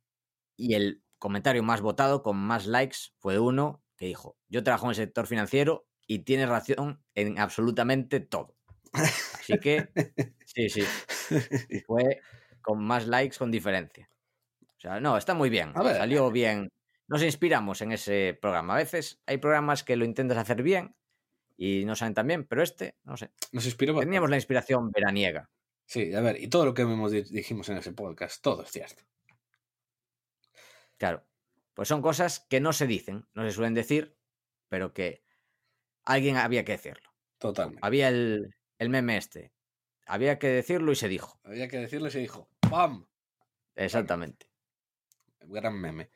Y el comentario más votado con más likes fue uno que dijo, yo trabajo en el sector financiero y tienes razón en absolutamente todo. Así que, sí, sí, fue con más likes con diferencia. O sea, no, está muy bien. A ver. Salió bien. Nos inspiramos en ese programa. A veces hay programas que lo intentas hacer bien y no salen tan bien, pero este, no sé. Nos inspiró. Teníamos la inspiración veraniega. Sí, a ver, y todo lo que hemos di- dijimos en ese podcast, todo es cierto. Claro. Pues son cosas que no se dicen, no se suelen decir, pero que alguien había que decirlo. Totalmente. Había el, el meme este. Había que decirlo y se dijo. Había que decirlo y se dijo, ¡pam! Exactamente. Gran meme.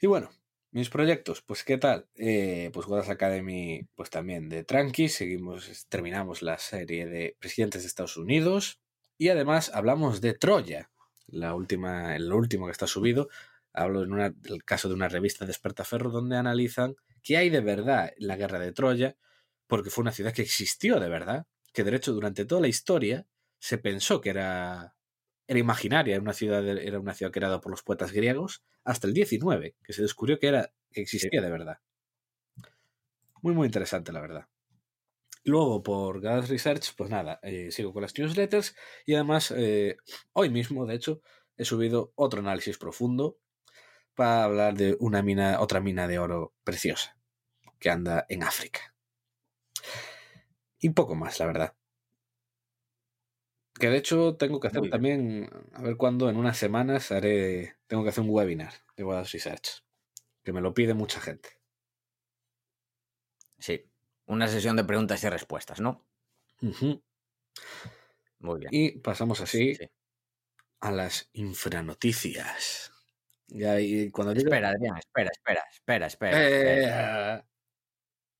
Y bueno, mis proyectos, pues ¿qué tal? Eh, pues Godas Academy, pues también de Tranqui, seguimos, terminamos la serie de presidentes de Estados Unidos y además hablamos de Troya, la última, el último que está subido. Hablo en una, del caso de una revista Despertaferro donde analizan qué hay de verdad en la guerra de Troya, porque fue una ciudad que existió de verdad, que de hecho durante toda la historia se pensó que era era imaginaria, era una ciudad, era una ciudad creada por los poetas griegos, hasta el 19, que se descubrió que era que existía de verdad. Muy, muy interesante, la verdad. Luego, por Gadas Research, pues nada, eh, sigo con las newsletters y además, eh, hoy mismo, de hecho, he subido otro análisis profundo para hablar de una mina, otra mina de oro preciosa que anda en África. Y poco más, la verdad. Que de hecho tengo que hacer también, a ver cuándo, en unas semanas haré, tengo que hacer un webinar de Wadas Research, que me lo pide mucha gente. Sí. una sesión de preguntas y respuestas, ¿no? Muy bien. Y pasamos así Sí. a las infranoticias. Y ahí, cuando Espera, Adrián, espera, espera, espera, espera. espera. Eh,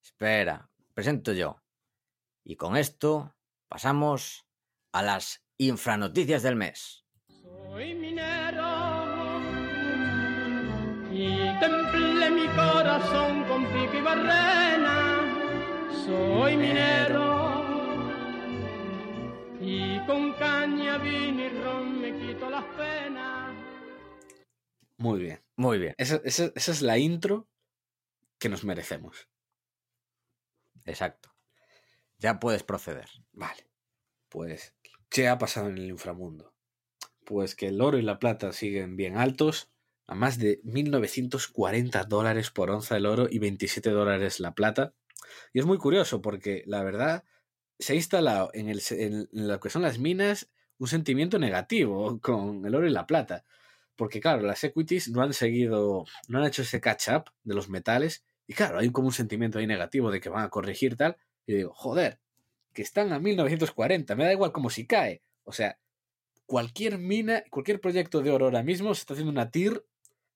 Espera, presento yo. Y con esto pasamos a las infranoticias del mes. Soy minero y templé mi corazón con pico y barrena. Soy minero y con caña, vino y ron me quito las penas. Muy bien. Muy bien, Esa, esa- esa es la intro que nos merecemos. exacto. Ya puedes proceder. Vale. Pues, ¿qué ha pasado en el inframundo? Pues que el oro y la plata siguen bien altos, a más de 1.940 dólares por onza el oro y 27 dólares la plata. Y es muy curioso porque, la verdad, se ha instalado en, en lo que son las minas un sentimiento negativo con el oro y la plata. Porque, claro, las equities no han seguido, no han hecho ese catch-up de los metales. Y, claro, hay como un sentimiento ahí negativo de que van a corregir tal. Y digo, joder, que están a 1940, me da igual como si cae. O sea, cualquier mina, cualquier proyecto de oro ahora mismo se está haciendo una TIR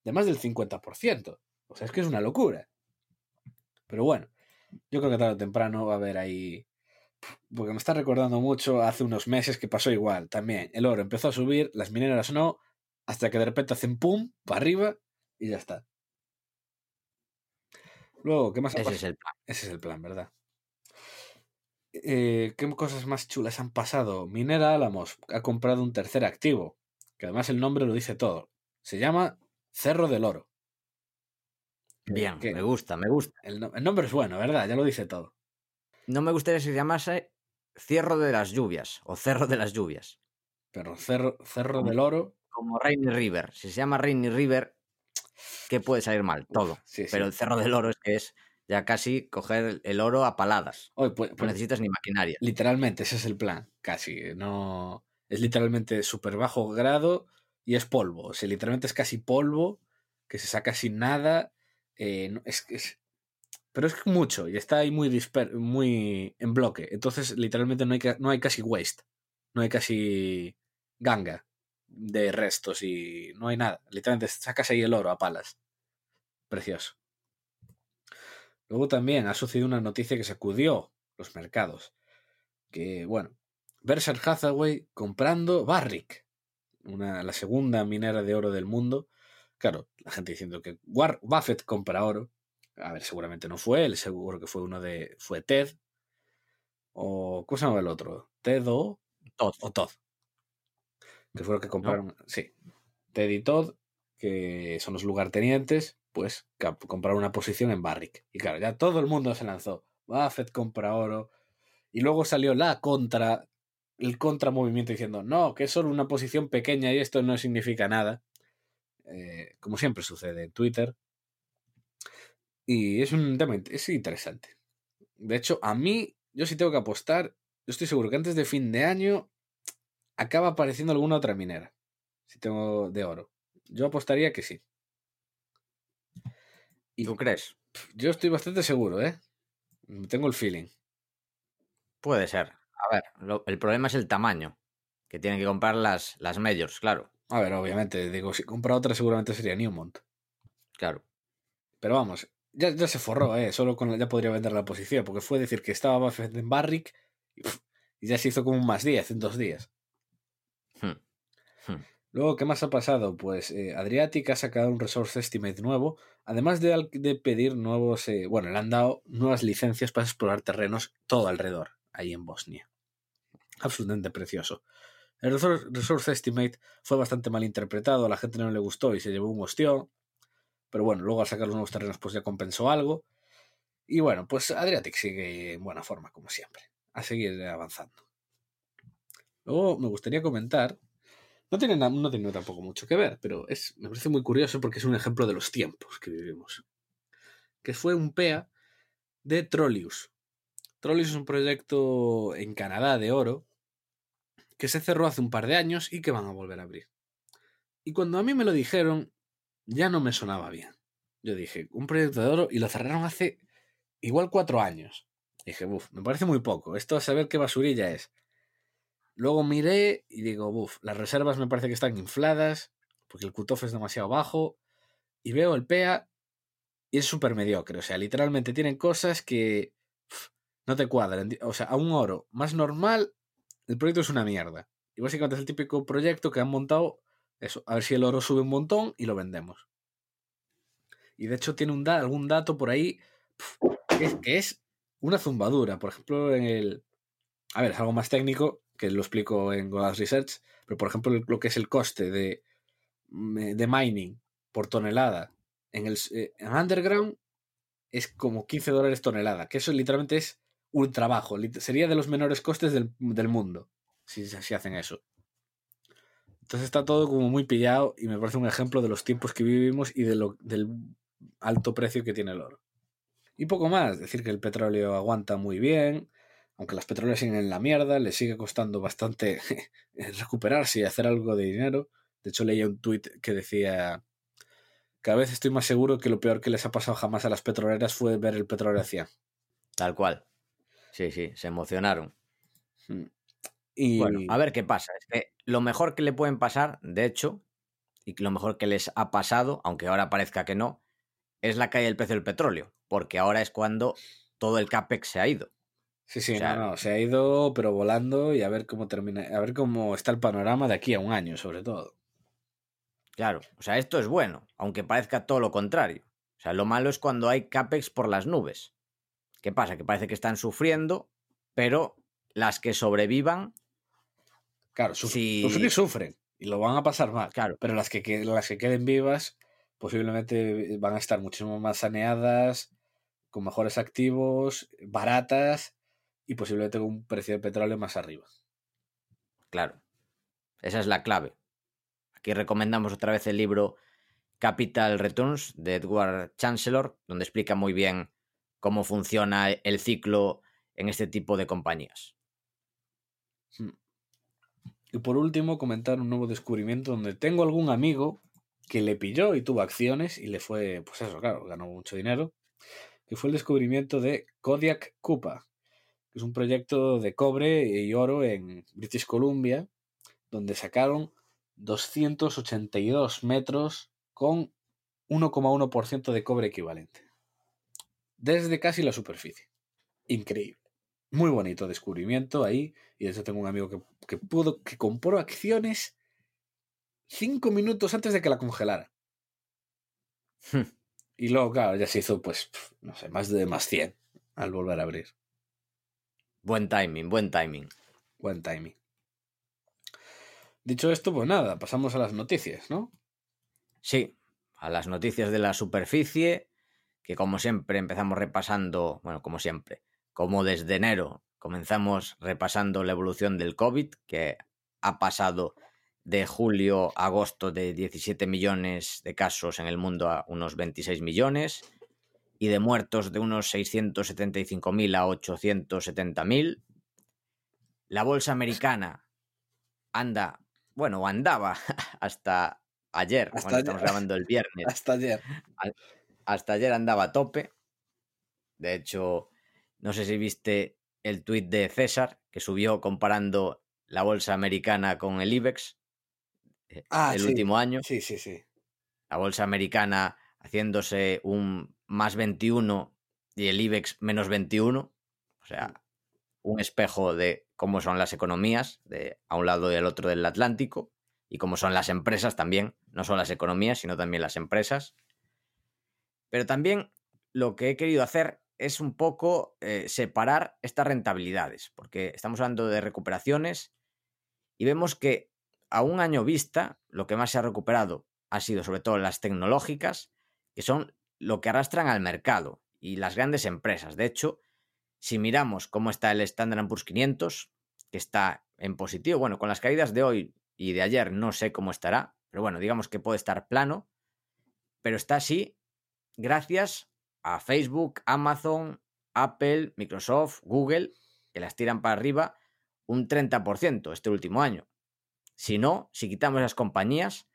de más del 50%. O sea, es que es una locura. Pero bueno, yo creo que tarde o temprano va a haber ahí... Porque me está recordando mucho hace unos meses que pasó igual también. El oro empezó a subir, las mineras no, hasta que de repente hacen pum, para arriba y ya está. Luego, ¿qué más ha Ese es el plan. Ese es el plan, ¿verdad? Eh, ¿Qué cosas más chulas han pasado? Minera Álamos ha comprado un tercer activo, que además el nombre lo dice todo. Se llama Cerro del Oro. Bien, que me gusta, me gusta. el, no- el nombre es bueno, ¿verdad? Ya lo dice todo. No me gustaría que se llamase Cierro de las Lluvias o Cerro de las Lluvias. Pero Cerro, Cerro del Oro. Como Rainy River. Si se llama Rainy River, ¿qué puede salir mal? Todo. sí, sí. Pero el Cerro del Oro es que es ya casi coger el oro a paladas. Oye, pues- No pues, necesitas ni maquinaria. literalmente, ese es el plan, casi. No. Es literalmente súper bajo grado y es polvo. O sea, literalmente es casi polvo que se saca sin nada. eh, no- es, es- pero es mucho y está ahí muy disper, muy en bloque. Entonces, literalmente no hay, no hay casi waste. No hay casi ganga de restos y no hay nada. Literalmente sacas ahí el oro a palas. Precioso. Luego también ha sucedido una noticia que sacudió los mercados. Que, bueno, Berkshire Hathaway comprando Barrick, una, la segunda minera de oro del mundo. Claro, la gente diciendo que War- Buffett compra oro. A ver, seguramente no fue él, seguro que fue uno de. fue Ted. O. ¿Cómo se llama el otro? Ted o. Todd. o Todd. Que fue lo que compraron. Sí. Ted y Todd, que son los lugartenientes, pues compraron una posición en Barrick. Y claro, ya todo el mundo se lanzó. Buffett compra oro. Y luego salió la contra, el contramovimiento diciendo, no, que es solo una posición pequeña y esto no significa nada. Eh, como siempre sucede en Twitter. Y es un es interesante. De hecho, a mí, yo sí tengo que apostar, yo estoy seguro que antes de fin de año acaba apareciendo alguna otra minera. Si tengo de oro. Yo apostaría que sí. Y ¿Tú crees? yo estoy bastante seguro, ¿eh? Tengo el feeling. Puede ser. A ver, lo- el problema es el tamaño. Que tienen que comprar las, las majors, claro. A ver, obviamente, digo, si compra otra seguramente sería Newmont. Claro. Pero vamos, ya, ya se forró, ¿eh? Solo con ya podría vender la posición, porque fue decir que estaba Buffett en Barrick y ya se hizo como un más 10 en dos días. Hmm. Hmm. Luego, ¿qué más ha pasado? Pues eh, Adriatic ha sacado un Resource Estimate nuevo, además de, pedir nuevos, eh, bueno, le han dado nuevas licencias para explorar terrenos todo alrededor, ahí en Bosnia. Absolutamente precioso. El Resource Estimate fue bastante mal interpretado, a la gente no le gustó y se llevó un ostión. Pero bueno, luego al sacar los nuevos terrenos pues ya compensó algo. Y bueno, pues Adriatic sigue en buena forma, como siempre. A seguir avanzando. Luego me gustaría comentar. No tiene, no tiene tampoco mucho que ver, pero es, me parece muy curioso porque es un ejemplo de los tiempos que vivimos. Que fue un PEA de Trollius. Trollius es un proyecto en Canadá de oro que se cerró hace un par de años y que van a volver a abrir. Y cuando a mí me lo dijeron, ya no me sonaba bien. Yo dije, un proyecto de oro y lo cerraron hace igual cuatro años. Y dije, uff, me parece muy poco. Esto a saber qué basurilla es. Luego miré y digo, uff, las reservas me parece que están infladas, porque el cutoff es demasiado bajo. Y veo el PEA y es súper mediocre. O sea, literalmente tienen cosas que no te cuadran. O sea, a un oro más normal, el proyecto es una mierda. Y básicamente es el típico proyecto que han montado, eso, a ver si el oro sube un montón y lo vendemos. Y de hecho tiene un algún dato por ahí que, es, que es una zumbadura. Por ejemplo, en el... A ver, es algo más técnico, que lo explico en Godas Research, pero por ejemplo lo que es el coste de, de mining por tonelada en el eh, en underground es como 15 dólares tonelada, que eso literalmente es un trabajo, sería de los menores costes del, del mundo, si, si, hacen eso. Entonces está todo como muy pillado y me parece un ejemplo de los tiempos que vivimos y de lo, del alto precio que tiene el oro. Y poco más, decir que el petróleo aguanta muy bien, aunque las petroleras siguen en la mierda, le sigue costando bastante recuperarse y hacer algo de dinero. De hecho, leía un tuit que decía, cada vez estoy más seguro que lo peor que les ha pasado jamás a las petroleras fue ver el petróleo hacia. Tal cual. Sí, sí, se emocionaron. Hmm. Y... Bueno, a ver qué pasa. Es que lo mejor que le pueden pasar, de hecho, y lo mejor que les ha pasado, aunque ahora parezca que no, es la caída del precio del petróleo, porque ahora es cuando todo el CAPEX se ha ido. Sí, sí, o sea, no, no, se ha ido, pero volando y a ver cómo termina, a ver cómo está el panorama de aquí a un año, sobre todo. Claro, o sea, esto es bueno, aunque parezca todo lo contrario. O sea, lo malo es cuando hay CAPEX por las nubes. ¿Qué pasa? Que parece que están sufriendo, pero las que sobrevivan. Claro, suf si... sufrir sufren y lo van a pasar mal. Claro. Pero las que, las que queden vivas, posiblemente van a estar muchísimo más saneadas, con mejores activos, baratas y posiblemente con un precio de petróleo más arriba. Claro. Esa es la clave. Aquí recomendamos otra vez el libro Capital Returns de Edward Chancellor, donde explica muy bien cómo funciona el ciclo en este tipo de compañías. Hmm. Y por último, comentar un nuevo descubrimiento donde tengo algún amigo que le pilló y tuvo acciones y le fue, pues eso, claro, ganó mucho dinero, que fue el descubrimiento de Kodiak Kupa, que es un proyecto de cobre y oro en British Columbia, donde sacaron 282 metros con 1,1% de cobre equivalente. Desde casi la superficie. Increíble. Muy bonito descubrimiento ahí. Y de hecho tengo un amigo que, que pudo, que compró acciones cinco minutos antes de que la congelara. Hmm. Y luego, claro, ya se hizo, pues, no sé, más de más 100 al volver a abrir. Buen timing, buen timing. Buen timing. Dicho esto, pues nada, pasamos a las noticias, ¿no? Sí, a las noticias de la superficie, que como siempre empezamos repasando, bueno, como siempre, como desde enero comenzamos repasando la evolución del COVID, que ha pasado de julio a agosto de 17 millones de casos en el mundo a unos 26 millones y de muertos de unos 675.000 a 870.000. La bolsa americana anda bueno, andaba hasta ayer, hasta cuando ayer. estamos grabando el viernes. Hasta ayer. Hasta ayer andaba a tope. De hecho, no sé si viste el tuit de César, que subió comparando la bolsa americana con el IBEX eh, ah, el sí. último año. Sí, sí, sí. La bolsa americana haciéndose un más 21 y el IBEX menos 21. O sea, un espejo de cómo son las economías de a un lado y al otro del Atlántico y cómo son las empresas también, no solo las economías, sino también las empresas. Pero también lo que he querido hacer es un poco eh, separar estas rentabilidades, porque estamos hablando de recuperaciones y vemos que a un año vista lo que más se ha recuperado ha sido sobre todo las tecnológicas, que son lo que arrastran al mercado y las grandes empresas. De hecho, si miramos cómo está el Standard Poor's 500, que está en positivo, bueno, con las caídas de hoy y de ayer no sé cómo estará, pero bueno, digamos que puede estar plano, pero está así gracias a Facebook, Amazon, Apple, Microsoft, Google, que las tiran para arriba un 30% este último año. Si no, si quitamos las compañías,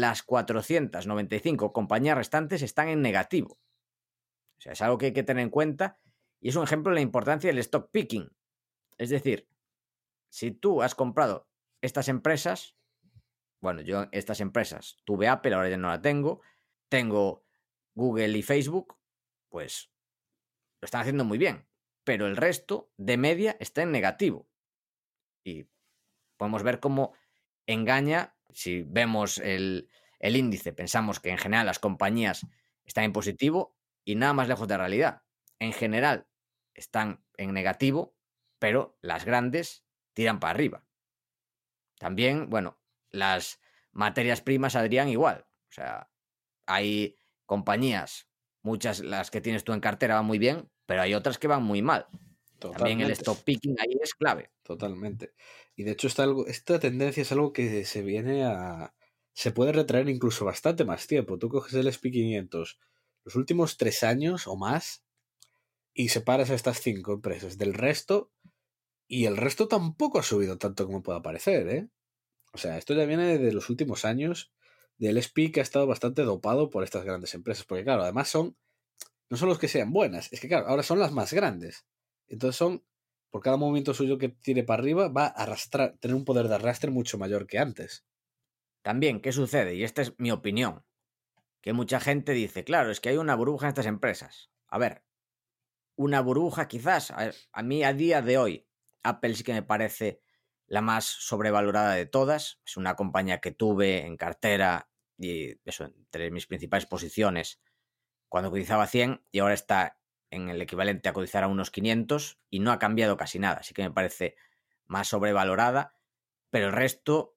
las 495 compañías restantes están en negativo. O sea, es algo que hay que tener en cuenta Y es un ejemplo de la importancia del stock picking. Es decir, si tú has comprado estas empresas, bueno, yo estas empresas tuve Apple, ahora ya no la tengo, tengo Google y Facebook, pues lo están haciendo muy bien, pero el resto de media está en negativo. Y podemos ver cómo engaña, si vemos el, el índice, pensamos que en general las compañías están en positivo y nada más lejos de la realidad. En general están en negativo, pero las grandes tiran para arriba. También, bueno, las materias primas, Adrián, igual. O sea, hay compañías, muchas las que tienes tú en cartera van muy bien, pero hay otras que van muy mal. También el stop picking ahí es clave. Totalmente. Y de hecho, esta, algo, esta tendencia es algo que se viene a. Se puede retraer incluso bastante más tiempo. Tú coges el SP500 los últimos tres años o más y separas a estas cinco empresas del resto y el resto tampoco ha subido tanto como pueda parecer, ¿eh? O sea, esto ya viene de los últimos años del SP que ha estado bastante dopado por estas grandes empresas. Porque claro, además son, no son los que sean buenas, es que claro, ahora son las más grandes. Entonces son, por cada movimiento suyo que tire para arriba, va a arrastrar, tener un poder de arrastre mucho mayor que antes. También, ¿qué sucede? Y esta es mi opinión. Que mucha gente dice, claro, es que hay una burbuja en estas empresas. A ver, una burbuja quizás. A, mí a día de hoy, Apple sí que me parece la más sobrevalorada de todas. Es una compañía que tuve en cartera y eso, entre mis principales posiciones cuando cotizaba 100 y ahora está en el equivalente a cotizar a unos 500 y no ha cambiado casi nada. Así que me parece más sobrevalorada. Pero el resto,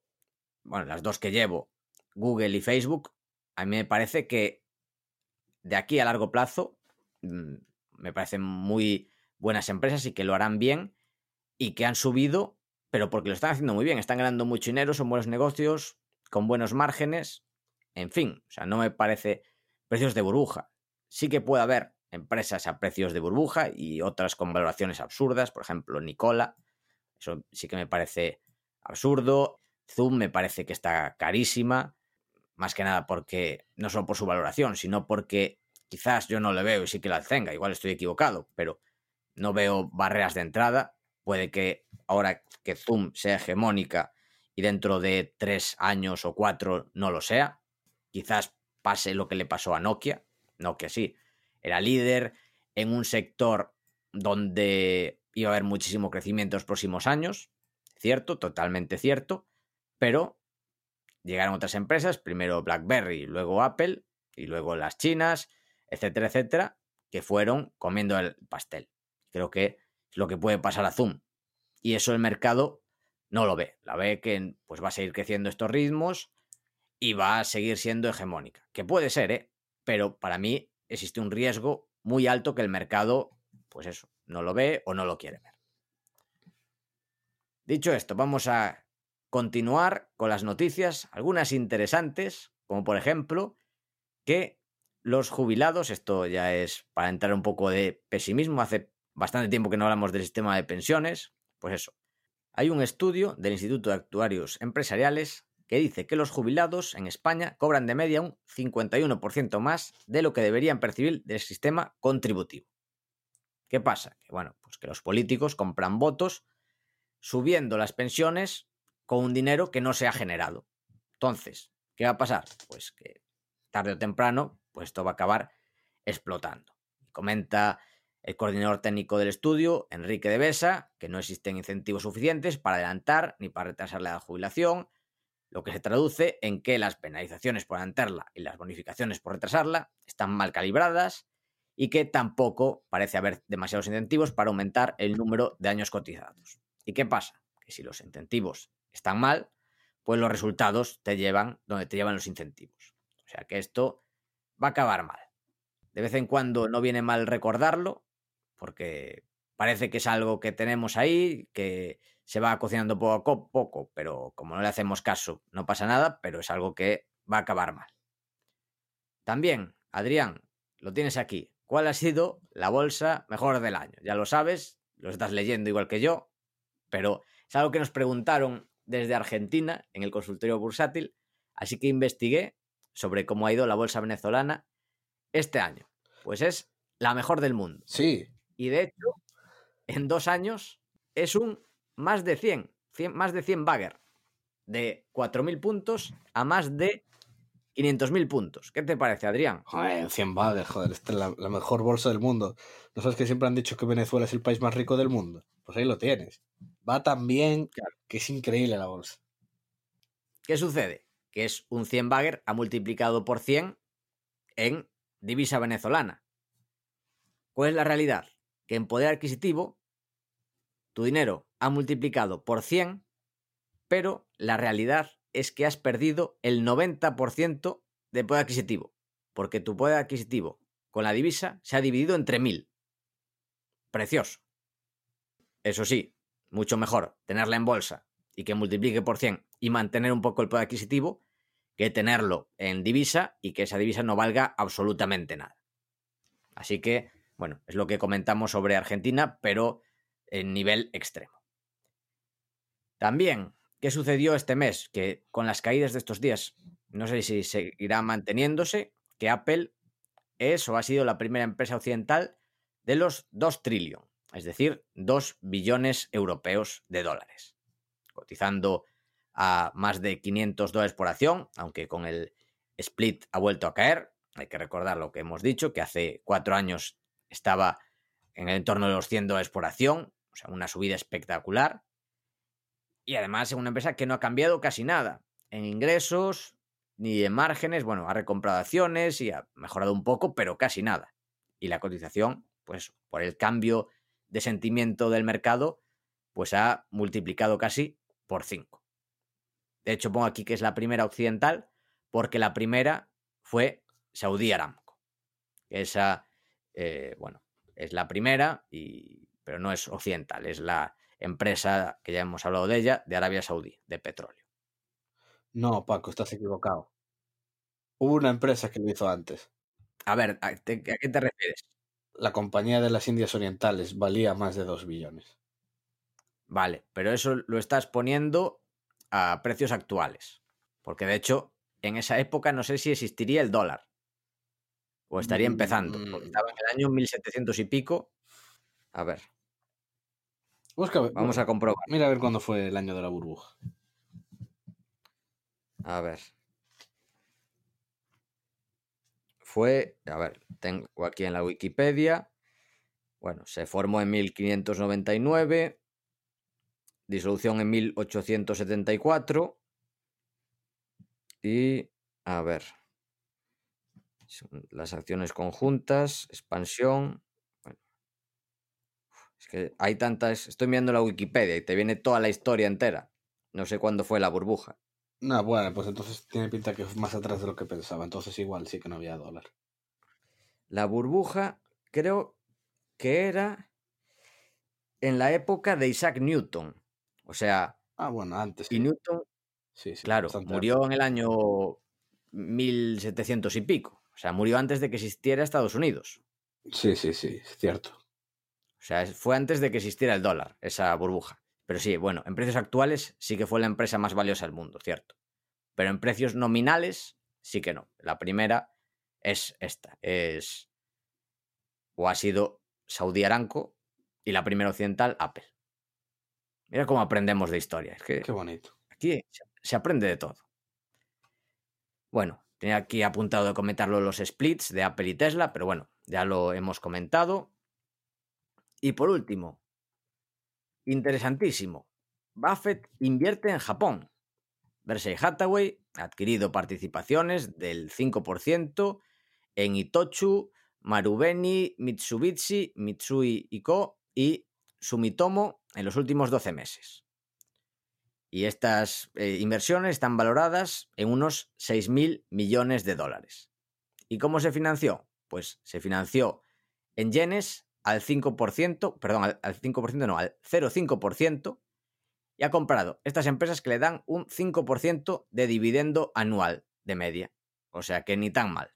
bueno, las dos que llevo, Google y Facebook, a mí me parece que de aquí a largo plazo mm, me parecen muy buenas empresas y que lo harán bien y que han subido pero porque lo están haciendo muy bien, están ganando mucho dinero, son buenos negocios, con buenos márgenes, en fin, o sea, no me parece precios de burbuja. Sí que puede haber empresas a precios de burbuja y otras con valoraciones absurdas, por ejemplo, Nicola, eso sí que me parece absurdo, Zoom me parece que está carísima, más que nada porque no solo por su valoración, sino porque quizás yo no le veo y sí que la tenga, igual estoy equivocado, pero no veo barreras de entrada, puede que ahora que Zoom sea hegemónica y dentro de tres años o cuatro no lo sea. Quizás pase lo que le pasó a Nokia. Nokia sí, era líder en un sector donde iba a haber muchísimo crecimiento en los próximos años. Cierto, totalmente cierto. Pero llegaron otras empresas, primero BlackBerry, luego Apple y luego las chinas, etcétera, etcétera, que fueron comiendo el pastel. Creo que es lo que puede pasar a Zoom y eso el mercado no lo ve. La ve que pues, va a seguir creciendo estos ritmos y va a seguir siendo hegemónica. Que puede ser, ¿eh? Pero para mí existe un riesgo muy alto que el mercado, pues eso, no lo ve o no lo quiere ver. Dicho esto, vamos a continuar con las noticias, algunas interesantes, como por ejemplo que los jubilados, esto ya es para entrar un poco de pesimismo, hace bastante tiempo que no hablamos del sistema de pensiones, pues eso. Hay un estudio del Instituto de Actuarios Empresariales que dice que los jubilados en España cobran de media un 51% más de lo que deberían percibir del sistema contributivo. ¿Qué pasa? Que bueno, pues que los políticos compran votos subiendo las pensiones con un dinero que no se ha generado. Entonces, ¿qué va a pasar? Pues que tarde o temprano, pues esto va a acabar explotando. Comenta el coordinador técnico del estudio, Enrique de Besa, que no existen incentivos suficientes para adelantar ni para retrasar la jubilación, lo que se traduce en que las penalizaciones por adelantarla y las bonificaciones por retrasarla están mal calibradas y que tampoco parece haber demasiados incentivos para aumentar el número de años cotizados. ¿Y qué pasa? Que si los incentivos están mal, pues los resultados te llevan donde te llevan los incentivos. O sea que esto va a acabar mal. De vez en cuando no viene mal recordarlo, porque parece que es algo que tenemos ahí, que se va cocinando poco a poco, pero como no le hacemos caso, no pasa nada, pero es algo que va a acabar mal. También, Adrián, lo tienes aquí. ¿Cuál ha sido la bolsa mejor del año? Ya lo sabes, lo estás leyendo igual que yo, pero es algo que nos preguntaron desde Argentina en el consultorio bursátil, así que investigué sobre cómo ha ido la bolsa venezolana este año. Pues es la mejor del mundo. Sí, Y de hecho, en dos años es un más de 100, 100 más de 100 bagger. De 4.000 puntos a más de 500.000 puntos. ¿Qué te parece, Adrián? Joder, 100 bagger, joder, esta es la, la mejor bolsa del mundo. ¿No sabes que siempre han dicho que Venezuela es el país más rico del mundo? Pues ahí lo tienes. Va tan bien Claro. que es increíble la bolsa. ¿Qué sucede? Que es un 100 bagger ha multiplicado por 100 en divisa venezolana. ¿Cuál es la realidad? Que en poder adquisitivo tu dinero ha multiplicado por 100, pero la realidad es que has perdido el 90% de poder adquisitivo, porque tu poder adquisitivo con la divisa se ha dividido entre 1000. Precioso. Eso sí, mucho mejor tenerla en bolsa y que multiplique por 100 y mantener un poco el poder adquisitivo que tenerlo en divisa y que esa divisa no valga absolutamente nada. Así que, bueno, es lo que comentamos sobre Argentina, pero en nivel extremo. También, ¿qué sucedió este mes? Que con las caídas de estos días, no sé si seguirá manteniéndose, que Apple es o ha sido la primera empresa occidental de los 2 trillion, es decir, 2 billones europeos de dólares, cotizando a más de 500 dólares por acción, aunque con el split ha vuelto a caer. Hay que recordar lo que hemos dicho, que hace cuatro años estaba en el entorno de los 100 dólares por acción, o sea, una subida espectacular. Y además es una empresa que no ha cambiado casi nada en ingresos ni en márgenes. Bueno, ha recomprado acciones y ha mejorado un poco, pero casi nada. Y la cotización, pues por el cambio de sentimiento del mercado, pues ha multiplicado casi por 5. De hecho, pongo aquí que es la primera occidental, porque la primera fue Saudi Aramco. Esa, eh, bueno, es la primera, y, pero no es occidental, es la empresa que ya hemos hablado de ella, de Arabia Saudí, de petróleo. No, Paco, estás equivocado. Hubo una empresa que lo hizo antes. A ver, ¿a, te- a qué te refieres? La compañía de las Indias Orientales valía más de 2 billones. Vale, pero eso lo estás poniendo a precios actuales. Porque de hecho, en esa época no sé si existiría el dólar. O estaría empezando. Porque Mm. estaba en el año 1700 y pico. A ver, Busca, vamos a comprobar. Mira a ver cuándo fue el año de la burbuja. A ver. Fue, a ver, tengo aquí en la Wikipedia. Bueno, se formó en 1599, disolución en 1874 y, a ver, las acciones conjuntas, expansión. Es que hay tantas, estoy mirando la Wikipedia y te viene toda la historia entera. No sé cuándo fue la burbuja. No, bueno, pues entonces tiene pinta que fue más atrás de lo que pensaba. Entonces igual sí que no había dólar. La burbuja creo que era en la época de Isaac Newton. O sea, Ah, bueno, antes. y Newton, sí, sí, claro, murió en el año 1700 y pico. O sea, murió antes de que existiera Estados Unidos. Sí, sí, sí, es cierto. O sea, fue antes de que existiera el dólar, esa burbuja. Pero sí, bueno, en precios actuales sí que fue la empresa más valiosa del mundo, cierto. Pero en precios nominales sí que no. La primera es esta, es o ha sido Saudi Aramco y la primera occidental Apple. Mira cómo aprendemos de historia. Es que Qué bonito. aquí se aprende de todo. Bueno, tenía aquí apuntado de comentarlo los splits de Apple y Tesla, pero bueno, ya lo hemos comentado. Y por último, interesantísimo, Buffett invierte en Japón. Berkshire Hathaway ha adquirido participaciones del 5% en Itochu, Marubeni, Mitsubishi, Mitsui y Co. y Sumitomo en los últimos 12 meses. Y estas eh, inversiones están valoradas en unos 6.000 millones de dólares. ¿Y cómo se financió? Pues se financió en yenes al 5%, perdón, al, al 5% no, al 0,5% y ha comprado estas empresas que le dan un 5% de dividendo anual de media. O sea que ni tan mal.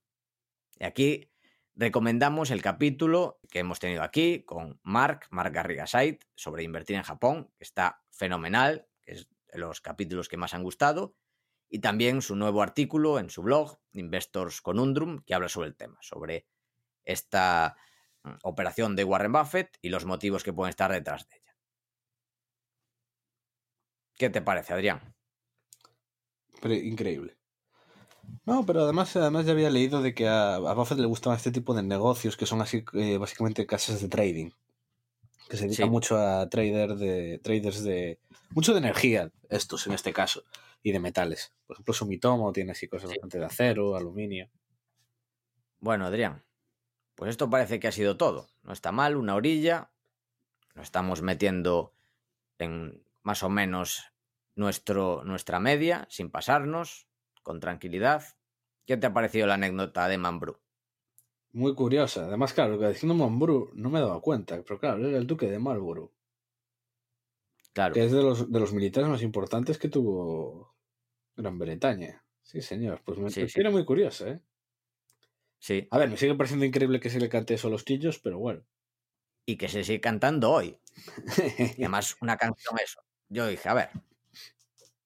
Y aquí recomendamos el capítulo que hemos tenido aquí con Mark, Mark Garrigasait, sobre invertir en Japón, que está fenomenal, que es de los capítulos que más han gustado, y también su nuevo artículo en su blog, Investors Conundrum, que habla sobre el tema, sobre esta operación de Warren Buffett y los motivos que pueden estar detrás de ella. ¿Qué te parece, Adrián? Pero increíble. No, pero además, además ya había leído de que a, a Buffett le gustaban este tipo de negocios que son así eh, básicamente casas de trading. Que se dedican Sí. mucho a trader de, traders de. mucho de energía, estos en este caso. Y de metales. Por ejemplo, Sumitomo tiene así cosas Sí. bastante de acero, aluminio. Bueno, Adrián, pues esto parece que ha sido todo. No está mal, una orilla. Nos estamos metiendo en más o menos nuestro, nuestra media, sin pasarnos, con tranquilidad. ¿Qué te ha parecido la anécdota de Mambrú? Muy curiosa. Además, claro, que diciendo Mambrú no me he dado cuenta. Pero claro, era el duque de Marlborough. Claro, Que es de los, de los militares más importantes que tuvo Gran Bretaña. Sí, señor. Pues me Sí, muy curiosa, ¿eh? Sí. A ver, me sigue pareciendo increíble que se le cante eso a los chillos, pero bueno. Y que se sigue cantando hoy. Y además una canción eso. Yo dije, a ver.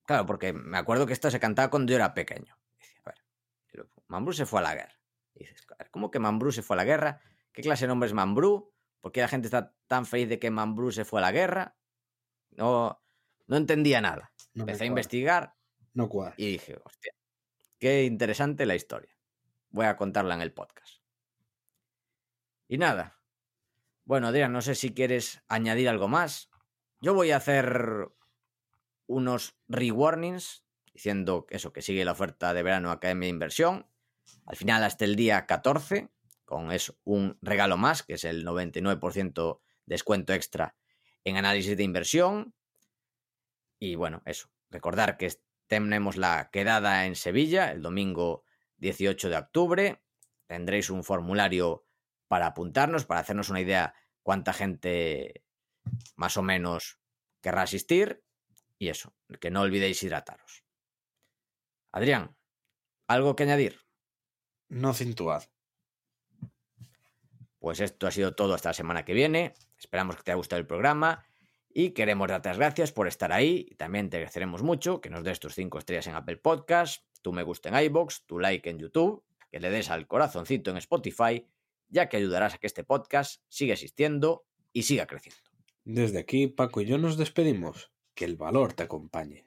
Claro, porque me acuerdo que esta se cantaba cuando yo era pequeño. Dice, a ver, Mambrú se fue a la guerra. Y dices, a ver, ¿cómo que Mambrú se fue a la guerra? ¿Qué clase de nombre es Mambrú? ¿Por qué la gente está tan feliz de que Mambrú se fue a la guerra? No, no entendía nada. No Empecé a investigar No cuadra. y dije, hostia, qué interesante la historia. Voy a contarla en el podcast. Y nada. Bueno, Adrián, no sé si quieres añadir algo más. Yo voy a hacer unos rewarnings diciendo eso, que sigue la oferta de verano Academia de Inversión. Al final, hasta el día 14, con eso, un regalo más, que es el 99% descuento extra en análisis de inversión. Y bueno, eso, recordar que tenemos la quedada en Sevilla el domingo 18 de octubre. Tendréis un formulario para apuntarnos, para hacernos una idea cuánta gente más o menos querrá asistir. Y eso, que no olvidéis hidrataros. Adrián, ¿algo que añadir? No cintuad. Pues esto ha sido todo hasta la semana que viene. Esperamos que te haya gustado el programa y queremos darte las gracias por estar ahí. Y también te agradeceremos mucho que nos des tus 5 estrellas en Apple Podcast, tu me gusta en iBox, tu like en YouTube, que le des al corazoncito en Spotify, ya que ayudarás a que este podcast siga existiendo y siga creciendo. Desde aquí, Paco y yo nos despedimos. Que el valor te acompañe.